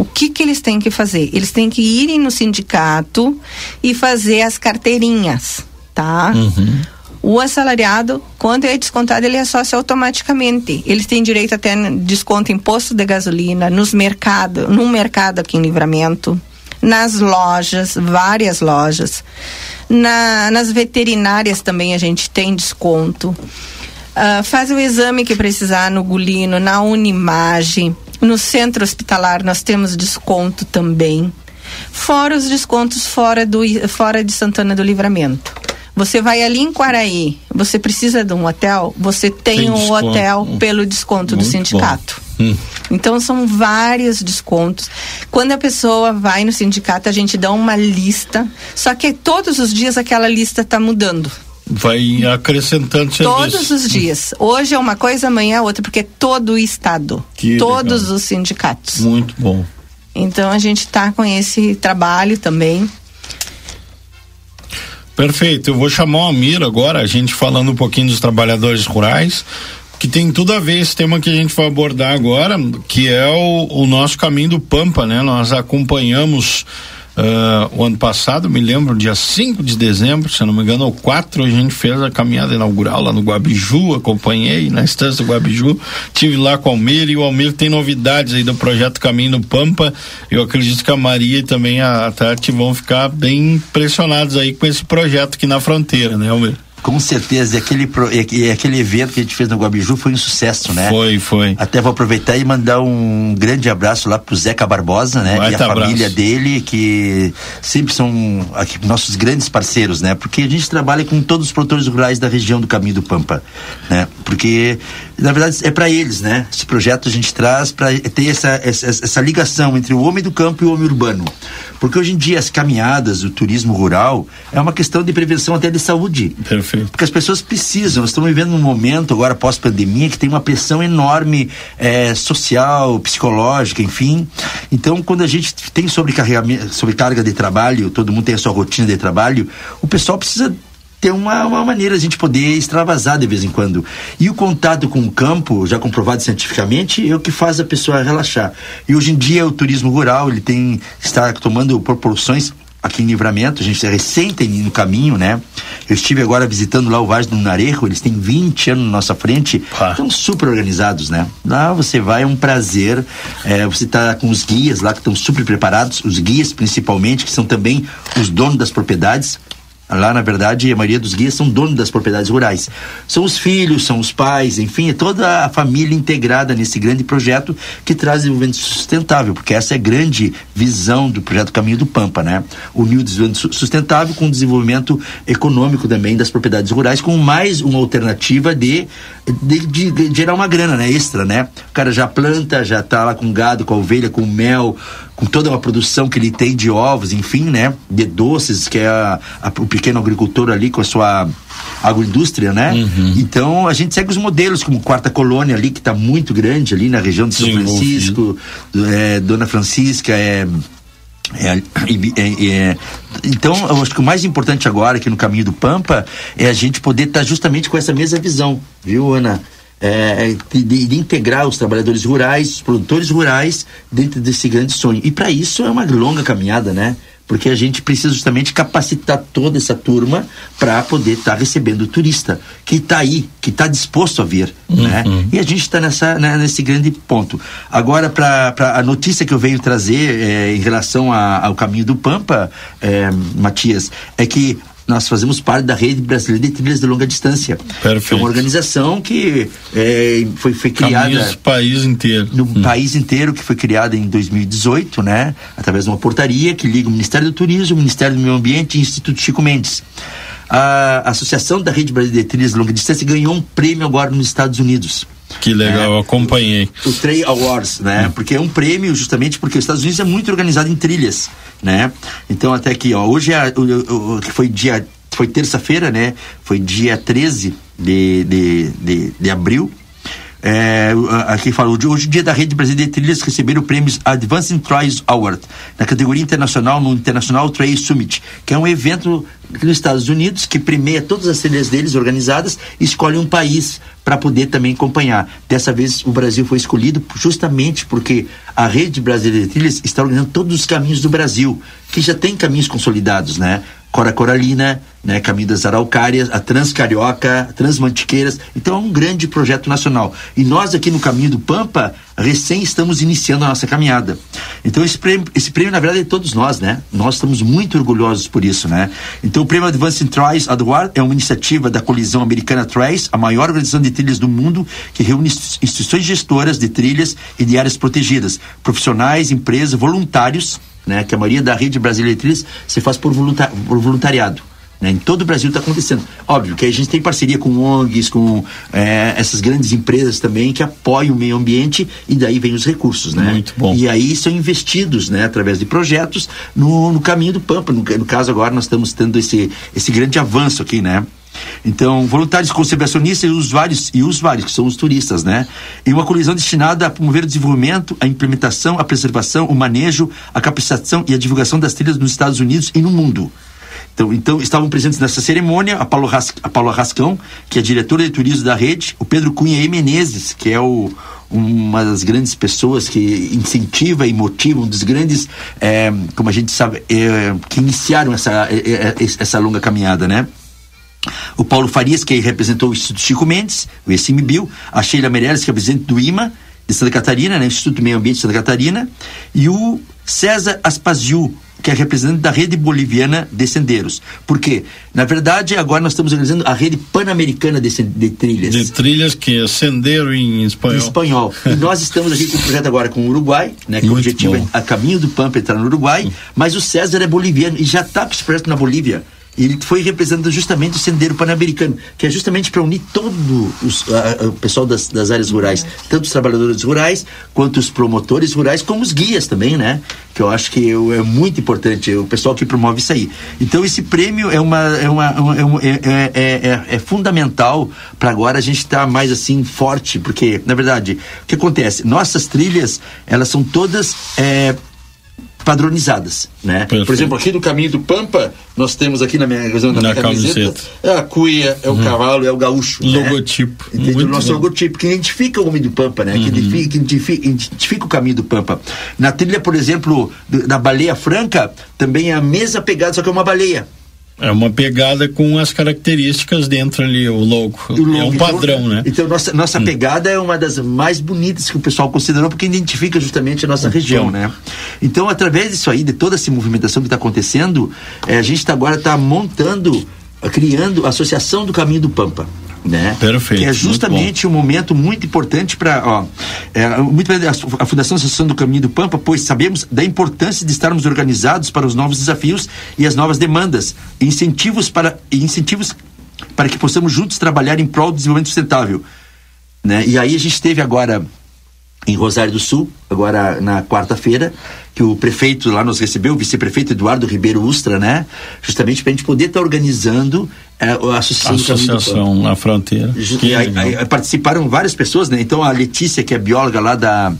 o que que eles têm que fazer? Eles têm que irem no sindicato e fazer as carteirinhas, tá? Uhum. O assalariado, quando é descontado, ele é sócio automaticamente. Eles têm direito até desconto em posto de gasolina, nos mercados, no mercado aqui em Livramento, nas lojas, várias lojas. Na, nas veterinárias também a gente tem desconto. Uh, faz o exame que precisar no Gulino, na Unimagem. No centro hospitalar nós temos desconto também. Fora os descontos fora, do, fora de Santana do Livramento. Você vai ali em Quaraí, você precisa de um hotel, você tem, tem um desconto. hotel pelo desconto Muito do sindicato. Hum. Então são vários descontos. Quando a pessoa vai no sindicato, a gente dá uma lista, só que todos os dias aquela lista está mudando vai acrescentando serviço. Todos os dias. Hoje é uma coisa, amanhã é outra, porque é todo o Estado, que todos legal. os sindicatos. Muito bom. Então a gente está com esse trabalho também. Perfeito. Eu vou chamar o Amir agora, a gente falando um pouquinho dos trabalhadores rurais, que tem tudo a ver esse tema que a gente vai abordar agora, que é o, o nosso caminho do Pampa, né? Nós acompanhamos Uh, o ano passado, me lembro, dia 5 de dezembro, se não me engano, ou 4, a gente fez a caminhada inaugural lá no Guabiju, acompanhei na estância do Guabiju, tive lá com o Almir e o Almir tem novidades aí do projeto Caminho no Pampa. Eu acredito que a Maria e também a, a Tati vão ficar bem impressionados aí com esse projeto aqui na fronteira, né, Almir? Com certeza, e aquele, pro, e aquele evento que a gente fez no Guabiju foi um sucesso, né? Foi, foi. Até vou aproveitar e mandar um grande abraço lá pro Zeca Barbosa, né? Vai e a família abraço. dele, que sempre são aqui, nossos grandes parceiros, né? Porque a gente trabalha com todos os produtores rurais da região do Caminho do Pampa, né? Porque, na verdade, é para eles, né? Esse projeto a gente traz para ter essa, essa, essa ligação entre o homem do campo e o homem urbano. Porque hoje em dia as caminhadas, o turismo rural, é uma questão de prevenção até de saúde. Perfeito. Porque as pessoas precisam. Estamos vivendo um momento agora pós-pandemia que tem uma pressão enorme é, social, psicológica, enfim. Então, quando a gente tem sobrecarga de trabalho, todo mundo tem a sua rotina de trabalho, o pessoal precisa ter uma, uma maneira a gente poder extravasar de vez em quando. E o contato com o campo, já comprovado cientificamente, é o que faz a pessoa relaxar. E hoje em dia o turismo rural, ele tem está tomando proporções aqui em Livramento, a gente é recente no caminho, né? Eu estive agora visitando lá o Vale do Narejo, eles têm 20 anos na nossa frente, estão super organizados, né? Lá você vai, é um prazer, é, você tá com os guias lá que estão super preparados, os guias principalmente, que são também os donos das propriedades, Lá, na verdade, a maioria dos guias são donos das propriedades rurais. São os filhos, são os pais, enfim, é toda a família integrada nesse grande projeto que traz desenvolvimento sustentável, porque essa é a grande visão do projeto Caminho do Pampa, né? Unir o desenvolvimento sustentável com o desenvolvimento econômico também das propriedades rurais, com mais uma alternativa de, de, de, de gerar uma grana, né? Extra, né? O cara já planta, já tá lá com gado, com ovelha, com mel, com toda uma produção que ele tem de ovos, enfim, né? De doces, que é a, a, o pequeno agricultor ali com a sua agroindústria, né? Uhum. Então a gente segue os modelos, como Quarta Colônia ali, que está muito grande ali na região de São Francisco, é, Dona Francisca, é, é, é, é, então, eu acho que o mais importante agora aqui no caminho do Pampa é a gente poder estar tá justamente com essa mesma visão, viu, Ana? É, de, de, integrar os trabalhadores rurais, os produtores rurais dentro desse grande sonho. E para isso é uma longa caminhada, né? porque a gente precisa justamente capacitar toda essa turma para poder estar tá recebendo o turista que está aí, que está disposto a vir, uhum. né? E a gente está nessa né, nesse grande ponto. Agora, para a notícia que eu venho trazer é, em relação a, ao caminho do Pampa, é, Matias, é que nós fazemos parte da rede brasileira de trilhas de longa distância. Perfeito. É uma organização que é, foi, foi criada no país inteiro. No hum. país inteiro, que foi criada em 2018, né? Através de uma portaria que liga o Ministério do Turismo, o Ministério do Meio Ambiente e o Instituto Chico Mendes. A Associação da Rede Brasileira de Trilhas de Longa Distância ganhou um prêmio agora nos Estados Unidos. Que legal, é, acompanhei. O, o Trail Awards, né? Hum. Porque é um prêmio justamente porque os Estados Unidos é muito organizado em trilhas, né? Então até aqui, ó, hoje é, o, o, foi dia foi terça-feira, né? Foi dia 13 de, de, de, de abril. É, aqui fala, hoje, dia da Rede Brasileira de Trilhas receberam o prêmio Advancing Trails Award na categoria internacional no International Trail Summit, que é um evento nos Estados Unidos que premia todas as trilhas deles organizadas e escolhe um país para poder também acompanhar. Dessa vez o Brasil foi escolhido justamente porque a Rede Brasileira de Trilhas está organizando todos os caminhos do Brasil, que já tem caminhos consolidados, né? Cora Coralina, né, Caminho das Araucárias, a Transcarioca, Transmantiqueiras. Então é um grande projeto nacional. E nós aqui no Caminho do Pampa, recém estamos iniciando a nossa caminhada. Então esse prêmio, esse prêmio na verdade é de todos nós, né? Nós estamos muito orgulhosos por isso, né? Então o prêmio Advancing Trails Award é uma iniciativa da Colisão Americana Trails, a maior organização de trilhas do mundo, que reúne instituições gestoras de trilhas e de áreas protegidas, profissionais, empresas, voluntários né? Que a maioria da rede brasileira de trilhas se faz por, voluntar, por voluntariado. Né? Em todo o Brasil está acontecendo. Óbvio que a gente tem parceria com ONGs, com é, essas grandes empresas também que apoiam o meio ambiente e daí vem os recursos, né? Muito bom. E aí são investidos, né, através de projetos no, no caminho do Pampa. No, no caso agora nós estamos tendo esse, esse grande avanço aqui, né? Então, voluntários conservacionistas e usuários, e usuários, que são os turistas, né? E uma colisão destinada a promover o desenvolvimento, a implementação, a preservação, o manejo, a capacitação e a divulgação das trilhas nos Estados Unidos e no mundo. Então, então estavam presentes nessa cerimônia a Paulo, Ras, a Paulo Rascão, que é diretora de turismo da rede, o Pedro Cunha e Menezes, que é o, uma das grandes pessoas que incentiva e motiva, um dos grandes, é, como a gente sabe, é, que iniciaram essa, é, essa longa caminhada, né? O Paulo Farias, que representou o Instituto Chico Mendes, o ICMBio, a Sheila Meirelles, que é presidente do IMA, de Santa Catarina, né, Instituto Meio Ambiente de Santa Catarina, e o César Aspaziu, que é representante da rede boliviana de sendeiros. Porque, na verdade, agora nós estamos organizando a rede pan-americana de, de, trilhas. De trilhas, que é sendeiro em espanhol. Em espanhol. e nós (laughs) estamos aqui com o projeto agora com o Uruguai, né, que o objetivo bom. é a caminho do Pampa entrar no Uruguai, mas o César é boliviano e já está expresso na Bolívia ele foi representando justamente o Sendeiro Pan-Americano, que é justamente para unir todo os, a, a, o pessoal das, das, áreas rurais, tanto os trabalhadores rurais, quanto os promotores rurais, como os guias também, né? Que eu acho que é muito importante, o pessoal que promove isso aí. Então, esse prêmio é, uma, é, uma, é, é, é, é fundamental para agora a gente estar tá mais assim forte, porque, na verdade, o que acontece? Nossas trilhas, elas são todas padronizadas, né? Perfeito. Por exemplo, aqui no caminho do Pampa, nós temos aqui na minha, na, na camiseta, camiseta, é a cuia, é o uhum. cavalo, é o gaúcho. Né? Logotipo. Né? O nosso bom. logotipo, que identifica o homem do Pampa, né? Uhum. Que, identifica, que identifica, identifica, o caminho do Pampa. Na trilha, por exemplo, da baleia franca, também é a mesma pegada, só que é uma baleia. É uma pegada com as características dentro ali, o logo. O logo. É um então, padrão, então, né? Então, nossa, nossa hum. pegada é uma das mais bonitas que o pessoal considerou, porque identifica justamente a nossa hum. região, né? Então, através disso aí, de toda essa movimentação que está acontecendo, é, a gente tá, agora está montando, criando a Associação do Caminho do Pampa né? Perfeito. Que é justamente um momento muito importante para, é, muito a Fundação Associação do Caminho do Pampa, pois sabemos da importância de estarmos organizados para os novos desafios e as novas demandas, incentivos para incentivos para que possamos juntos trabalhar em prol do desenvolvimento sustentável, né? E aí a gente teve agora em Rosário do Sul, agora na quarta-feira, que o prefeito lá nos recebeu, o vice-prefeito Eduardo Ribeiro Ustra, né? Justamente para a gente poder estar tá organizando é, a Associação, Associação na Fronteira. E aí, aí, participaram várias pessoas, né? Então a Letícia, que é bióloga lá da,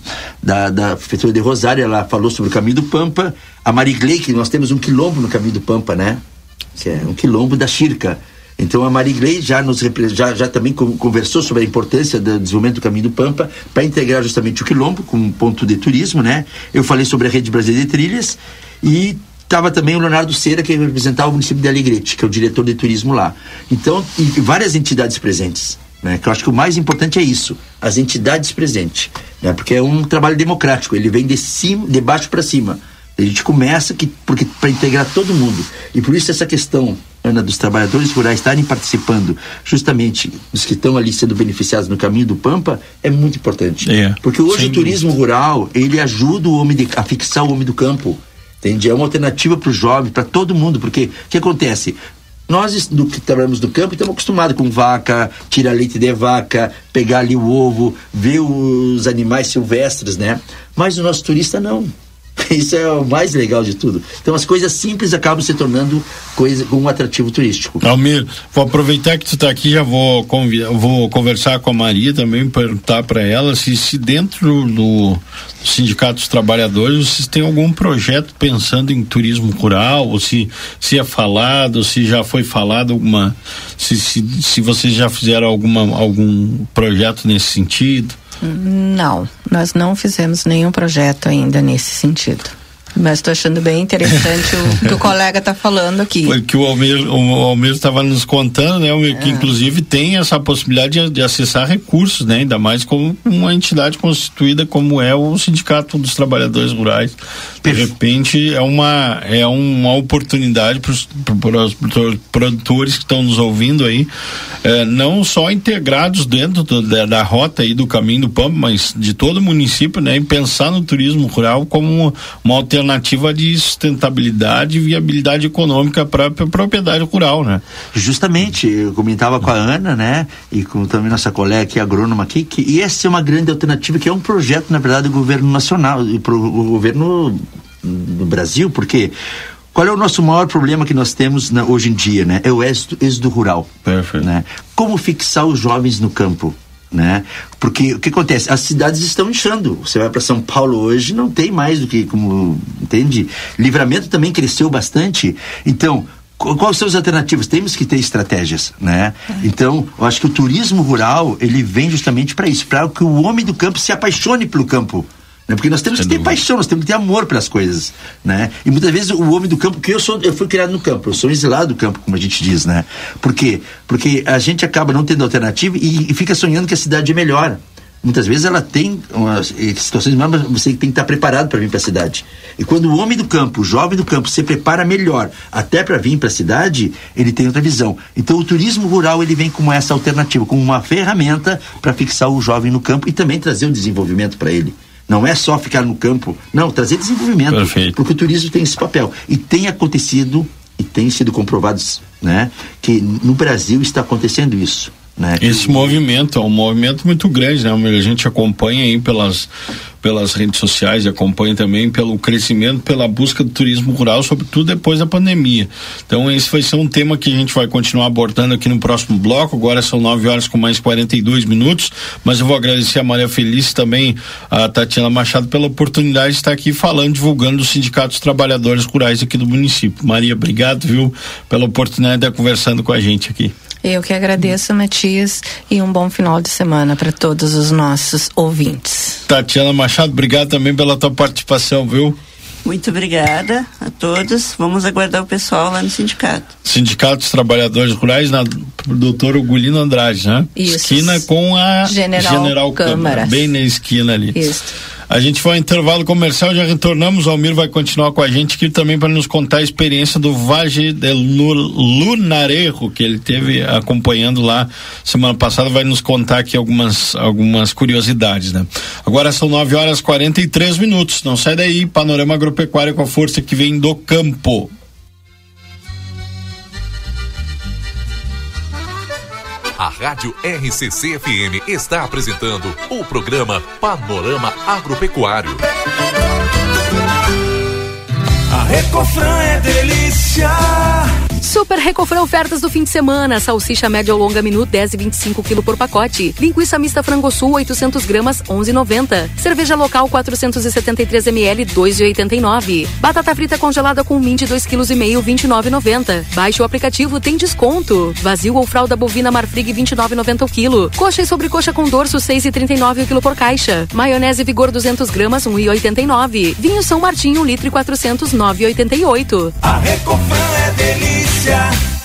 da, da Prefeitura de Rosário, ela falou sobre o caminho do Pampa. A Marigley, que nós temos um quilombo no caminho do Pampa, né? Que é um quilombo da Chirca. Então a Marigley já nos já, já também conversou sobre a importância do desenvolvimento do caminho do Pampa para integrar justamente o quilombo como ponto de turismo, né? Eu falei sobre a rede brasileira de trilhas e estava também o Leonardo Cera que representava o município de Alegrete, que é o diretor de turismo lá. Então, e várias entidades presentes. Né, que eu acho que o mais importante é isso, as entidades presentes, né, porque é um trabalho democrático, ele vem de cima, de baixo para cima. A gente começa que porque para integrar todo mundo. E por isso essa questão, Ana, dos trabalhadores rurais estarem participando, justamente dos que estão ali sendo beneficiados no caminho do Pampa, é muito importante. É, porque hoje o turismo rural, ele ajuda o homem de, a fixar o homem do campo. Entende? É uma alternativa para o jovem, para todo mundo, porque o que acontece? Nós do que trabalhamos no campo estamos acostumados com vaca, tirar leite de vaca, pegar ali o ovo, ver os animais silvestres, né? Mas o nosso turista não. (laughs) Isso é o mais legal de tudo. Então as coisas simples acabam se tornando coisa, um atrativo turístico. Almir, vou aproveitar que tu está aqui, já vou, vou conversar com a Maria também, perguntar para ela se, se dentro do Sindicato dos Trabalhadores vocês têm algum projeto pensando em turismo rural, ou se, se é falado, se já foi falado alguma, se, se, se vocês já fizeram alguma, algum projeto nesse sentido. Não, nós não fizemos nenhum projeto ainda nesse sentido. Mas estou achando bem interessante o que o colega está falando aqui. Porque o Almir o Almir estava nos contando, né, Almir, que é. inclusive tem essa possibilidade de, de, acessar recursos, né, ainda mais como uma entidade constituída como é o Sindicato dos Trabalhadores Rurais. De repente é uma é uma oportunidade para os produtores que estão nos ouvindo aí, é, não só integrados dentro do, da, da, rota aí do caminho do Pampa, mas de todo o município, né, e pensar no turismo rural como uma alternativa alternativa de sustentabilidade e viabilidade econômica para a propriedade rural, né? Justamente, eu comentava com a Ana, né, e com também nossa colega aqui, agrônoma aqui, que essa é uma grande alternativa, que é um projeto, na verdade, do governo nacional, e o governo do Brasil, porque qual é o nosso maior problema que nós temos na, hoje em dia, né? É o êxodo, êxodo rural. Perfeito. Né? Como fixar os jovens no campo? Né? Porque o que acontece? As cidades estão inchando. Você vai para São Paulo hoje, não tem mais do que como, entende? Livramento também cresceu bastante. Então, quais são as alternativas? Temos que ter estratégias, né? Então, eu acho que o turismo rural, ele vem justamente para isso, para que o homem do campo se apaixone pelo campo. Né? Porque nós temos que ter paixão, nós temos que ter amor pelas coisas, né? E muitas vezes o homem do campo, que eu sou, eu fui criado no campo, eu sou exilado do campo, como a gente diz, né? Por quê? Porque a gente acaba não tendo alternativa e, e fica sonhando que a cidade é melhor. Muitas vezes ela tem umas situações, mas você tem que estar preparado para vir para a cidade. E quando o homem do campo, o jovem do campo, se prepara melhor até para vir para a cidade, ele tem outra visão. Então o turismo rural ele vem como essa alternativa, como uma ferramenta para fixar o jovem no campo e também trazer um desenvolvimento para ele. Não é só ficar no campo, não, trazer desenvolvimento. Perfeito. Porque o turismo tem esse papel. E tem acontecido, e tem sido comprovado, né, que no Brasil está acontecendo isso. Né? Esse que... movimento é um movimento muito grande, né? A gente acompanha aí pelas pelas redes sociais e acompanha também pelo crescimento, pela busca do turismo rural, sobretudo depois da pandemia. Então, esse vai ser um tema que a gente vai continuar abordando aqui no próximo bloco. Agora são 9 horas com mais 42 minutos, mas eu vou agradecer a Maria Feliz também, a Tatiana Machado, pela oportunidade de estar aqui falando, divulgando os sindicatos trabalhadores rurais aqui do município. Maria, obrigado, viu, pela oportunidade de estar conversando com a gente aqui. Eu que agradeço, Matias, e um bom final de semana para todos os nossos ouvintes. Tatiana Machado, obrigado também pela tua participação, viu? Muito obrigada a todos. Vamos aguardar o pessoal lá no sindicato. Sindicato dos Trabalhadores Rurais, na doutor Ugolino Andrade, né? Isso. Esquina com a General, General Câmara. Câmara. Bem na esquina ali. Isso. A gente foi ao intervalo comercial, já retornamos. O Almir vai continuar com a gente aqui também para nos contar a experiência do Vage del Lunarejo, que ele teve acompanhando lá semana passada. Vai nos contar aqui algumas, algumas curiosidades, né? Agora são 9 horas 43 minutos. Não sai daí, Panorama Agropecuário com a força que vem do campo. A Rádio RCC-FM está apresentando o programa Panorama Agropecuário. A Recofran é delícia Super Recofran ofertas do fim de semana. Salsicha média ou longa minuto 10 e 25 kg por pacote. Linguiça mista frango sul 800 gramas 11,90. Cerveja local 473 ml 2,89. Batata frita congelada com mint 2 kg e meio 29,90. Baixe o aplicativo tem desconto. Vazio ou fralda bovina Marfrig 29,90 o quilo. Coxa e sobrecoxa com dorso 6,39 o quilo por caixa. Maionese Vigor 200 gramas 1,89. Vinho São Martinho 1 litro e 400 9,88. A Recofran é delícia.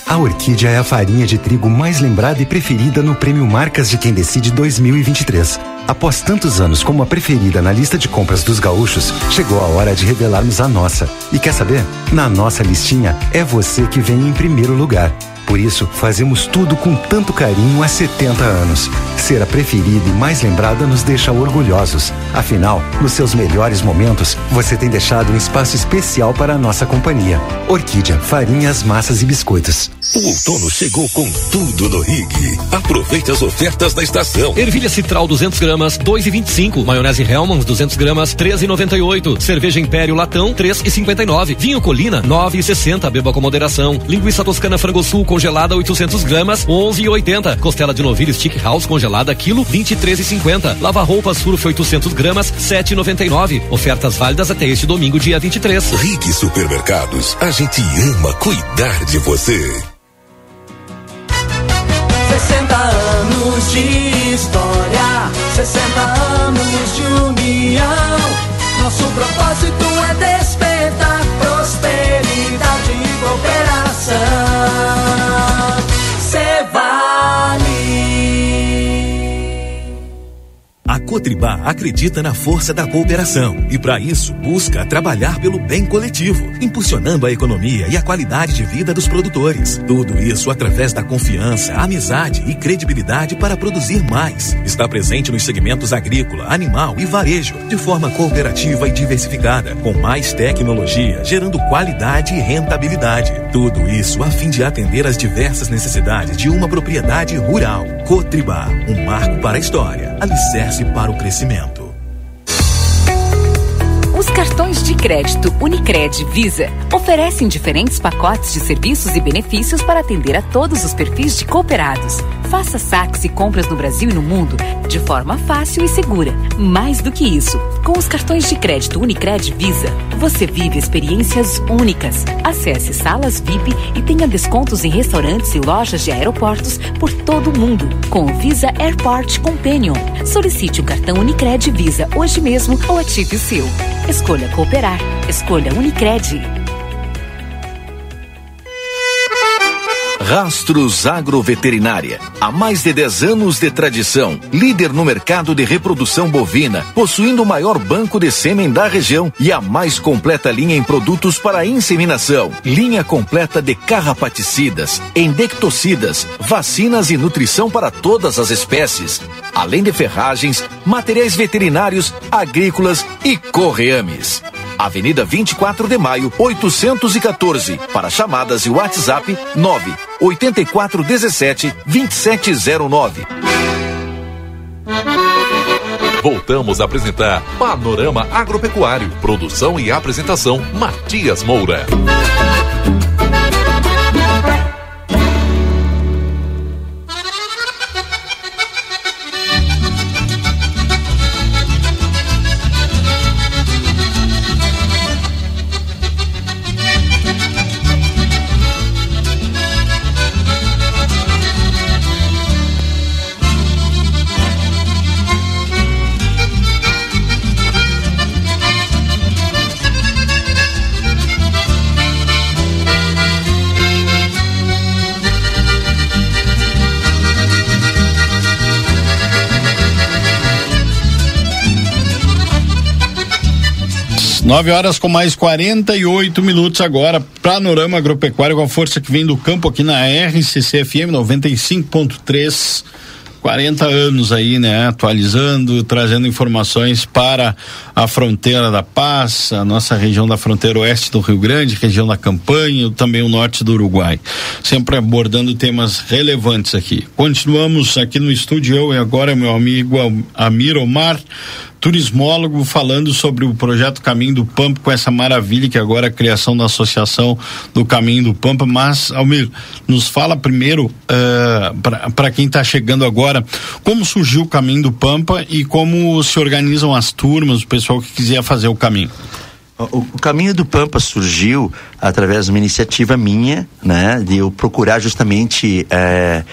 A Orquídea é a farinha de trigo mais lembrada e preferida no Prêmio Marcas de Quem Decide 2023. Após tantos anos como a preferida na lista de compras dos gaúchos, chegou a hora de revelarmos a nossa. E quer saber? Na nossa listinha, é você que vem em primeiro lugar. Por isso, fazemos tudo com tanto carinho há 70 anos. Ser a preferida e mais lembrada nos deixa orgulhosos. Afinal, nos seus melhores momentos, você tem deixado um espaço especial para a nossa companhia. Orquídea, farinhas, massas e biscoitos. O outono chegou com tudo no Rig. Aproveite as ofertas da estação. Ervilha Citral 200 gramas, 2,25. Maionese Hellmann's 200 gramas, 13,98. Cerveja Império Latão, 3,59. Vinho Colina, 9,60. Beba com moderação. Linguiça Toscana Frango Sul congelada 800 gramas, 11,80. Costela de novilho Stick House congelada quilo, 23,50. Lava roupas Surf 800 gramas, 7,99. Ofertas válidas até este domingo, dia 23. Rig Supermercados, a gente ama cuidar de você. 60 anos de história, 60 anos de união. Nosso propósito é despertar prosperidade e cooperação. A Cotribá acredita na força da cooperação e, para isso, busca trabalhar pelo bem coletivo, impulsionando a economia e a qualidade de vida dos produtores. Tudo isso através da confiança, amizade e credibilidade para produzir mais. Está presente nos segmentos agrícola, animal e varejo, de forma cooperativa e diversificada, com mais tecnologia, gerando qualidade e rentabilidade. Tudo isso a fim de atender às diversas necessidades de uma propriedade rural. Cotribá, um marco para a história, alicerce para o crescimento. Os cartões de crédito Unicred Visa oferecem diferentes pacotes de serviços e benefícios para atender a todos os perfis de cooperados. Faça saques e compras no Brasil e no mundo de forma fácil e segura. Mais do que isso, com os cartões de crédito Unicred Visa, você vive experiências únicas. Acesse salas VIP e tenha descontos em restaurantes e lojas de aeroportos por todo o mundo com o Visa Airport Companion. Solicite o cartão Unicred Visa hoje mesmo ou ative o seu. Escolha cooperar. Escolha Unicred. Rastros Agroveterinária. Há mais de 10 anos de tradição, líder no mercado de reprodução bovina, possuindo o maior banco de sêmen da região e a mais completa linha em produtos para inseminação. Linha completa de carrapaticidas, endectocidas, vacinas e nutrição para todas as espécies, além de ferragens, materiais veterinários, agrícolas e correames. Avenida 24 de Maio, 814. Para chamadas e WhatsApp 9 8417 2709. Voltamos a apresentar Panorama Agropecuário. Produção e apresentação Matias Moura. Nove horas com mais 48 minutos agora. Panorama Agropecuário com a força que vem do campo aqui na RCC FM 95.3. 40 anos aí, né? Atualizando, trazendo informações para a fronteira da Paz, a nossa região da fronteira oeste do Rio Grande, região da Campanha também o norte do Uruguai. Sempre abordando temas relevantes aqui. Continuamos aqui no estúdio, eu e agora meu amigo Amir Omar, turismólogo, falando sobre o projeto Caminho do Pampa, com essa maravilha que agora é a criação da associação do Caminho do Pampa. Mas, Almir, nos fala primeiro, uh, para quem está chegando agora, como surgiu o Caminho do Pampa e como se organizam as turmas, o pessoal que quiser fazer o caminho. O, caminho do Pampa surgiu através de uma iniciativa minha, né, de eu procurar justamente eh, é,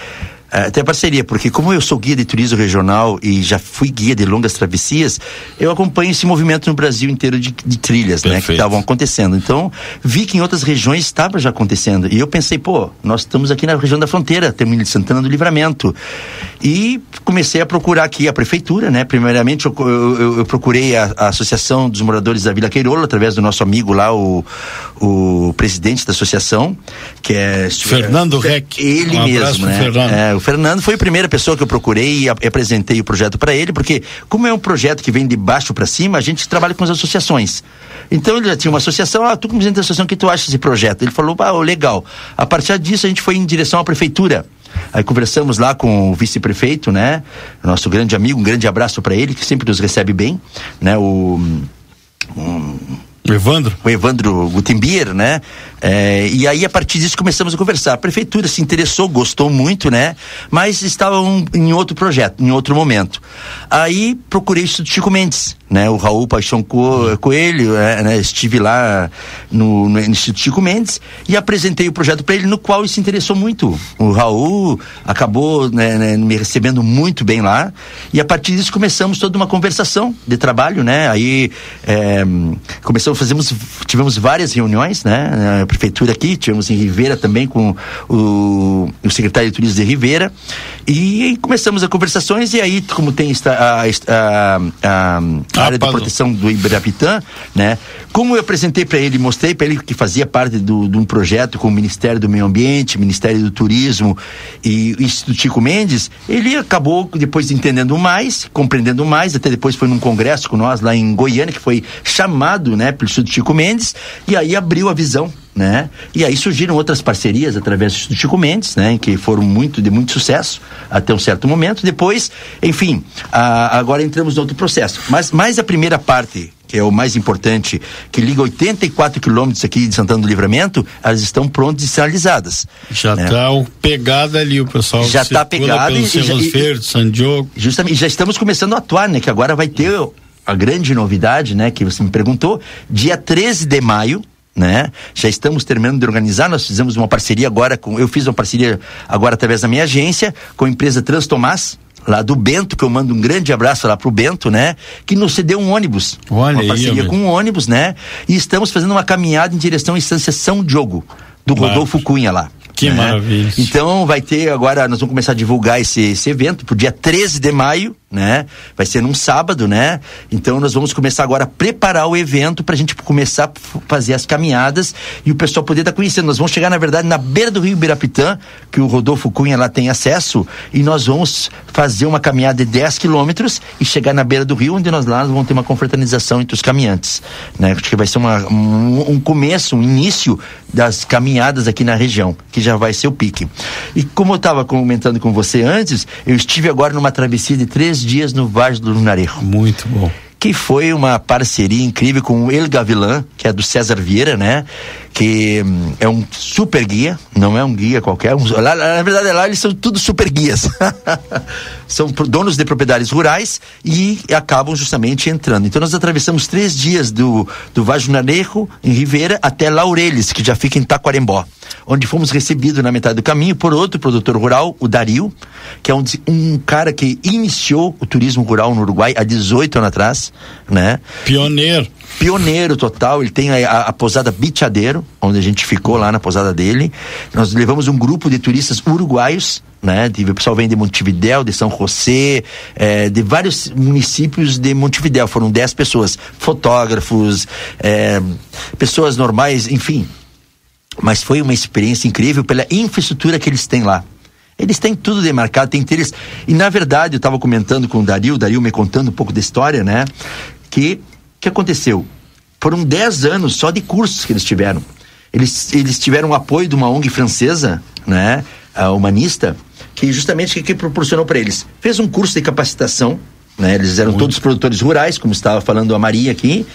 tem a parceria, porque como eu sou guia de turismo regional e já fui guia de longas travessias, eu acompanho esse movimento no Brasil inteiro de, de trilhas, Perfeito. né, que estavam acontecendo. Então, vi que em outras regiões estava já acontecendo. E eu pensei, pô, nós estamos aqui na região da fronteira, temos de Santana do Livramento. E comecei a procurar aqui a prefeitura, né? Primeiramente, eu, eu, eu procurei a, a, Associação dos Moradores da Vila Queirola, através do nosso amigo lá, o, o presidente da associação, que é. Fernando é, Reck. Ele um mesmo, né? Fernando. É, o Fernando foi a primeira pessoa que eu procurei e apresentei o projeto para ele, porque como é um projeto que vem de baixo para cima, a gente trabalha com as associações. Então ele já tinha uma associação, ah, tu como presidente da associação, o que tu acha desse projeto? Ele falou, ah, legal. A partir disso a gente foi em direção à prefeitura. Aí conversamos lá com o vice-prefeito, né? Nosso grande amigo, um grande abraço para ele, que sempre nos recebe bem, né? O um, Evandro? O Evandro Gutenbier, né? É, e aí, a partir disso, começamos a conversar. A prefeitura se interessou, gostou muito, né? Mas estava um, em outro projeto, em outro momento. Aí, procurei o Instituto Chico Mendes, né? O Raul Paixão Co Coelho, é, né? Estive lá no, no, Instituto Chico Mendes e apresentei o projeto para ele, no qual ele se interessou muito. O Raul acabou né, né, me recebendo muito bem lá. E a partir disso, começamos toda uma conversação de trabalho, né? Aí, é, começamos, fazemos, tivemos várias reuniões, né? A prefeitura aqui, tivemos em Ribeira também com o, o secretário de Turismo de Ribeira. E começamos as conversações e aí, como tem a, a, a, a área de proteção do Ibirapitã, né? Como eu apresentei para ele, mostrei para ele que fazia parte do, de um projeto com o Ministério do Meio Ambiente, Ministério do Turismo e o Instituto Chico Mendes, ele acabou depois entendendo mais, compreendendo mais, até depois foi num congresso com nós lá em Goiânia, que foi chamado, né, pelo Instituto Chico Mendes, e aí abriu a visão né? E aí surgiram outras parcerias através do Chico Mendes, né? Que foram muito de muito sucesso até um certo momento. Depois, enfim, a, agora entramos no outro processo. Mas mais a primeira parte que é o mais importante, que liga 84 quilômetros aqui de Santana do Livramento, elas estão prontas e sinalizadas. Já está né? pegada ali, o pessoal. Já está pegada e, e, San Diogo. Justamente, já estamos começando a atuar, né? Que agora vai ter a grande novidade, né? Que você me perguntou, dia 13 de maio, né? Já estamos terminando de organizar, nós fizemos uma parceria agora com, eu fiz uma parceria agora através da minha agência com a empresa Trans Tomás, lá do Bento, que eu mando um grande abraço lá pro Bento, né? Que nos cedeu um ônibus. Olha uma parceria aí, com um ônibus, né? E estamos fazendo uma caminhada em direção à Estância São Diogo, do Rodolfo Cunha lá. Que né? maravilha. Então vai ter agora, nós vamos começar a divulgar esse, esse evento pro dia 13 de maio, né? Vai ser num sábado, né? Então nós vamos começar agora a preparar o evento para a gente começar a fazer as caminhadas e o pessoal poder estar tá conhecendo. Nós vamos chegar, na verdade, na beira do Rio Birapitã, que o Rodolfo Cunha lá tem acesso, e nós vamos fazer uma caminhada de 10 quilômetros e chegar na beira do rio, onde nós lá vamos ter uma confraternização entre os caminhantes, né? Acho que vai ser uma, um, um começo, um início das caminhadas aqui na região, que já vai ser o pique. E como eu estava comentando com você antes, eu estive agora numa travessia de três dias no Vale do Lunarejo. Muito bom que foi uma parceria incrível com o El Gavilan, que é do César Vieira, né? Que hum, é um super guia, não é um guia qualquer. Um, lá, na verdade, lá eles são tudo super guias. (laughs) são donos de propriedades rurais e acabam justamente entrando. Então nós atravessamos três dias do, do Vajunanejo, em Ribeira, até Laureles, que já fica em Taquarembó onde fomos recebidos na metade do caminho por outro produtor rural, o Dario, que é um, um cara que iniciou o turismo rural no Uruguai há 18 anos atrás, né? Pioneiro. Pioneiro total, ele tem a, a, posada Bichadeiro, onde a gente ficou lá na posada dele. Nós levamos um grupo de turistas uruguaios né? De, o pessoal vem de Montevidéu, de São José, é, de vários municípios de Montevidéu. Foram 10 pessoas, fotógrafos, é, pessoas normais, enfim, mas foi uma experiência incrível pela infraestrutura que eles têm lá. Eles têm tudo demarcado, tem eles. E na verdade, eu estava comentando com o Dario, o Dario me contando um pouco da história, né? Que que aconteceu? Foram 10 anos só de cursos que eles tiveram. Eles, eles tiveram o apoio de uma ONG francesa, né? A humanista, que justamente que, que proporcionou para eles? Fez um curso de capacitação né? Eles eram todos produtores rurais, como estava falando a Maria aqui,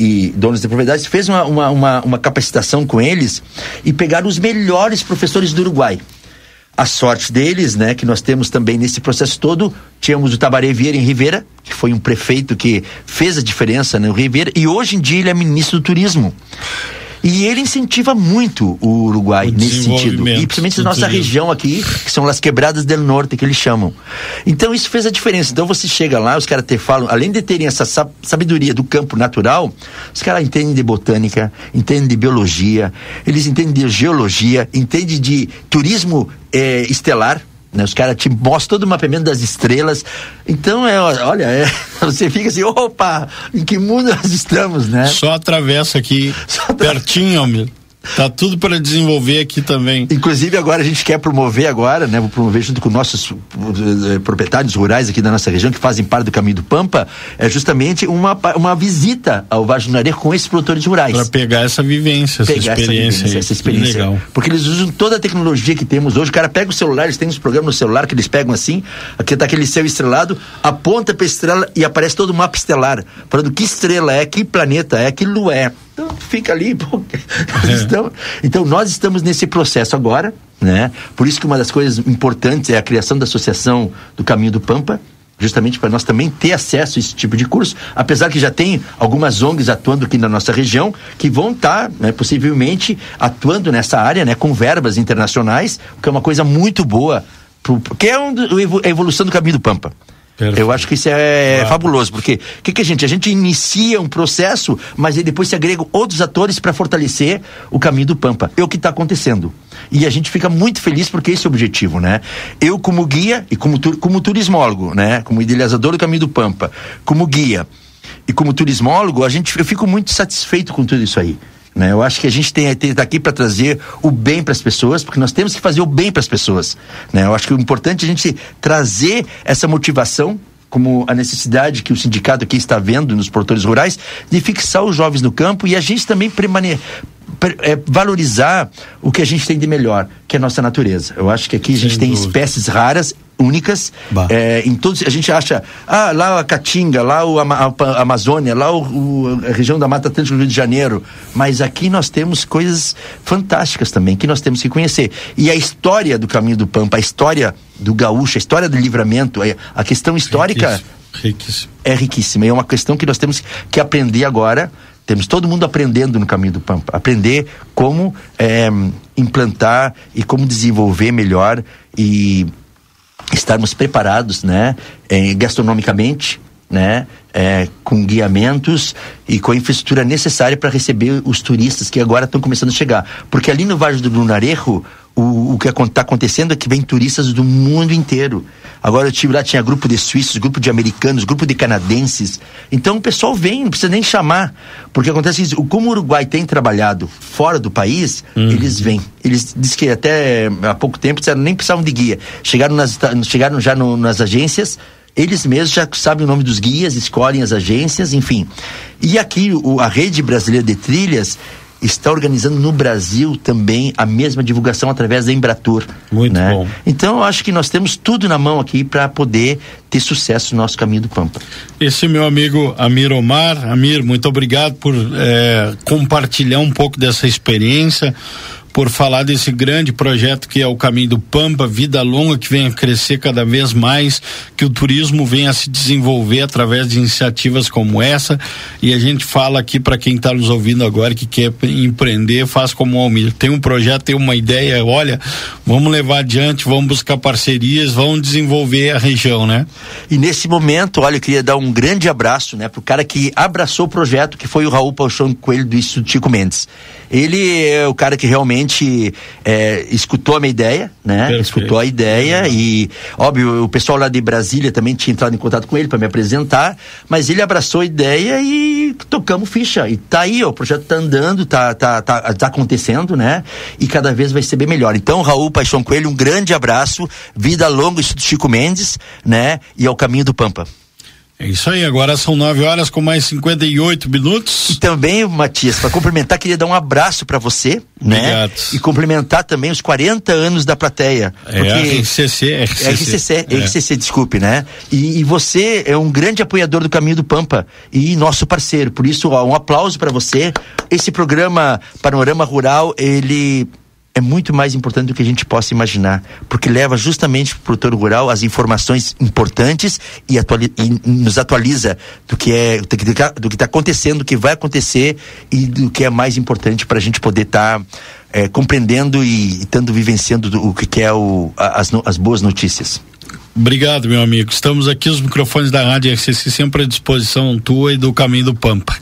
e donos de propriedades, fez uma, uma, uma, uma capacitação com eles e pegaram os melhores professores do Uruguai. A sorte deles, né, que nós temos também nesse processo todo, tínhamos o Tabaré Vieira em Rivera, que foi um prefeito que fez a diferença no Rivera, e hoje em dia ele é ministro do turismo. E ele incentiva muito o Uruguai O nesse sentido. E principalmente nossa turismo. região aqui, que são as quebradas del norte, que eles chamam. Então isso fez a diferença. Então você chega lá, os caras te falam, além de terem essa sa- sabedoria do campo natural, os caras entendem de botânica, entendem de biologia, eles entendem de geologia, entendem de turismo eh, estelar. Né, os caras te mostram todo o mapeamento das estrelas. Então, é, olha, é, (laughs) você fica assim, opa, em que mundo nós estamos, né? Só atravessa aqui, pertinho, meu. Tá tudo para desenvolver aqui também. Inclusive agora a gente quer promover agora, né? Vou promover junto com nossos eh, proprietários rurais aqui da nossa região que fazem parte do Caminho do Pampa, é justamente uma, uma visita ao Nareiro com esses produtores rurais. Para pegar essa vivência, essa Pegar experiência. aí. essa experiência. Legal. Porque eles usam toda a tecnologia que temos hoje. O cara pega o celular, eles têm uns programas no celular que eles pegam assim, aqui tá aquele céu estrelado, aponta pra estrela e aparece todo o mapa estelar, falando que estrela é, que planeta é, que lua é. Então fica ali, pô. Eles estão- Então nós estamos nesse processo agora, né? Por isso que uma das coisas importantes é a criação da associação do Caminho do Pampa, justamente para nós também ter acesso a esse tipo de curso, apesar que já tem algumas ONGs atuando aqui na nossa região que vão estar, né, possivelmente, atuando nessa área, né, com verbas internacionais, o que é uma coisa muito boa, pro, que é um a evolução do caminho do Pampa. Eu acho que isso é fabuloso, porque o que, que a gente? A gente inicia um processo, mas depois se agregam outros atores para fortalecer o caminho do Pampa. É o que está acontecendo. E a gente fica muito feliz porque esse é o objetivo, né? Eu, como guia e como, como turismólogo, né? Como idealizador do caminho do Pampa, como guia e como turismólogo, a gente, eu fico muito satisfeito com tudo isso aí. Né? Eu acho que a gente tem tem- tá aqui para trazer o bem para as pessoas, porque nós temos que fazer o bem para as pessoas. Né? Eu acho que o importante é a gente trazer essa motivação, como a necessidade que o sindicato aqui está vendo nos produtores rurais, de fixar os jovens no campo e a gente também permane- per- é, valorizar o que a gente tem de melhor, que é a nossa natureza. Eu acho que aqui a gente tem espécies raras, únicas, é, em todos, a gente acha, ah, lá a Caatinga, lá o a, a Amazônia, lá o, o- a região da Mata Atlântica do Rio de Janeiro, mas aqui nós temos coisas fantásticas também, que nós temos que conhecer. E a história do Caminho do Pampa, a história do gaúcho, a história do livramento, a- questão histórica Riquíssimo. é riquíssima. E é uma questão que nós temos que aprender agora. Temos todo mundo aprendendo no caminho do Pampa. Aprender como eh, implantar e como desenvolver melhor e estarmos preparados, né, eh, gastronomicamente, né, eh, com guiamentos e com a infraestrutura necessária para receber os turistas que agora estão começando a chegar. Porque ali no Vale do Lunarejo, o, o que está acontecendo é que vem turistas do mundo inteiro. Agora eu tive lá, tinha grupo de suíços, grupo de americanos, grupo de canadenses. Então o pessoal vem, não precisa nem chamar. Porque acontece isso, como o Uruguai tem trabalhado fora do país, eles vêm. Eles diz que até há pouco tempo disseram, nem precisavam de guia. Chegaram, nas, chegaram já no- nas agências, eles mesmos já sabem o nome dos guias, escolhem as agências, enfim. E aqui o- a rede brasileira de trilhas está organizando no Brasil também a mesma divulgação através da Embratur. Muito bom. Então eu acho que nós temos tudo na mão aqui para poder ter sucesso no nosso caminho do Pampa. Esse meu amigo Amir Omar. Amir, muito obrigado por eh, compartilhar um pouco dessa experiência, por falar desse grande projeto que é o Caminho do Pampa, vida longa que venha crescer cada vez mais, que o turismo venha a se desenvolver através de iniciativas como essa. E a gente fala aqui para quem está nos ouvindo agora que quer empreender, faz como o Almir. Tem um projeto, tem uma ideia, olha, vamos levar adiante, vamos buscar parcerias, vamos desenvolver a região, né? E nesse momento, olha, eu queria dar um grande abraço, né, pro cara que abraçou o projeto, que foi o Raul Paixão Coelho do Instituto Chico Mendes. Ele é o cara que realmente é, escutou a minha ideia, né? Escutou a ideia e, óbvio, o pessoal lá de Brasília também tinha entrado em contato com ele para me apresentar, mas ele abraçou a ideia e tocamos ficha. E tá aí, ó, o projeto tá andando, tá, tá, tá, tá acontecendo, né? E cada vez vai ser bem melhor. Então, Raul Paixão Coelho, um grande abraço, vida longa, Instituto Chico Mendes, né? E ao caminho do Pampa. É isso aí, agora são 9 horas com mais 58 minutos. E também, Matias, para complementar, queria dar um abraço para você, né? Obrigado. E complementar também os 40 anos da plateia. É RCC, RCC. RCC, É. RCC, desculpe, né? E, e você é um grande apoiador do Caminho do Pampa e nosso parceiro. Por isso, ó, um aplauso para você. Esse programa Panorama Rural, ele é muito mais importante do que a gente possa imaginar, porque leva justamente para o produtor rural as informações importantes e, e nos atualiza do que é do que está acontecendo, do que vai acontecer e do que é mais importante para a gente poder estar compreendendo e estando vivenciando do- o que é o, as, as boas notícias. Obrigado, meu amigo. Estamos aqui, os microfones da Rádio RCC sempre à disposição tua e do Caminho do Pampa.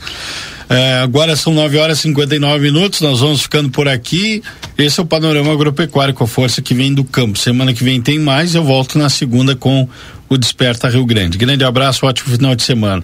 É, agora são 9 horas e 59 minutos, nós vamos ficando por aqui. Esse é o Panorama Agropecuário com a força que vem do campo. Semana que vem tem mais, eu volto na segunda com o Desperta Rio Grande. Grande abraço, ótimo final de semana.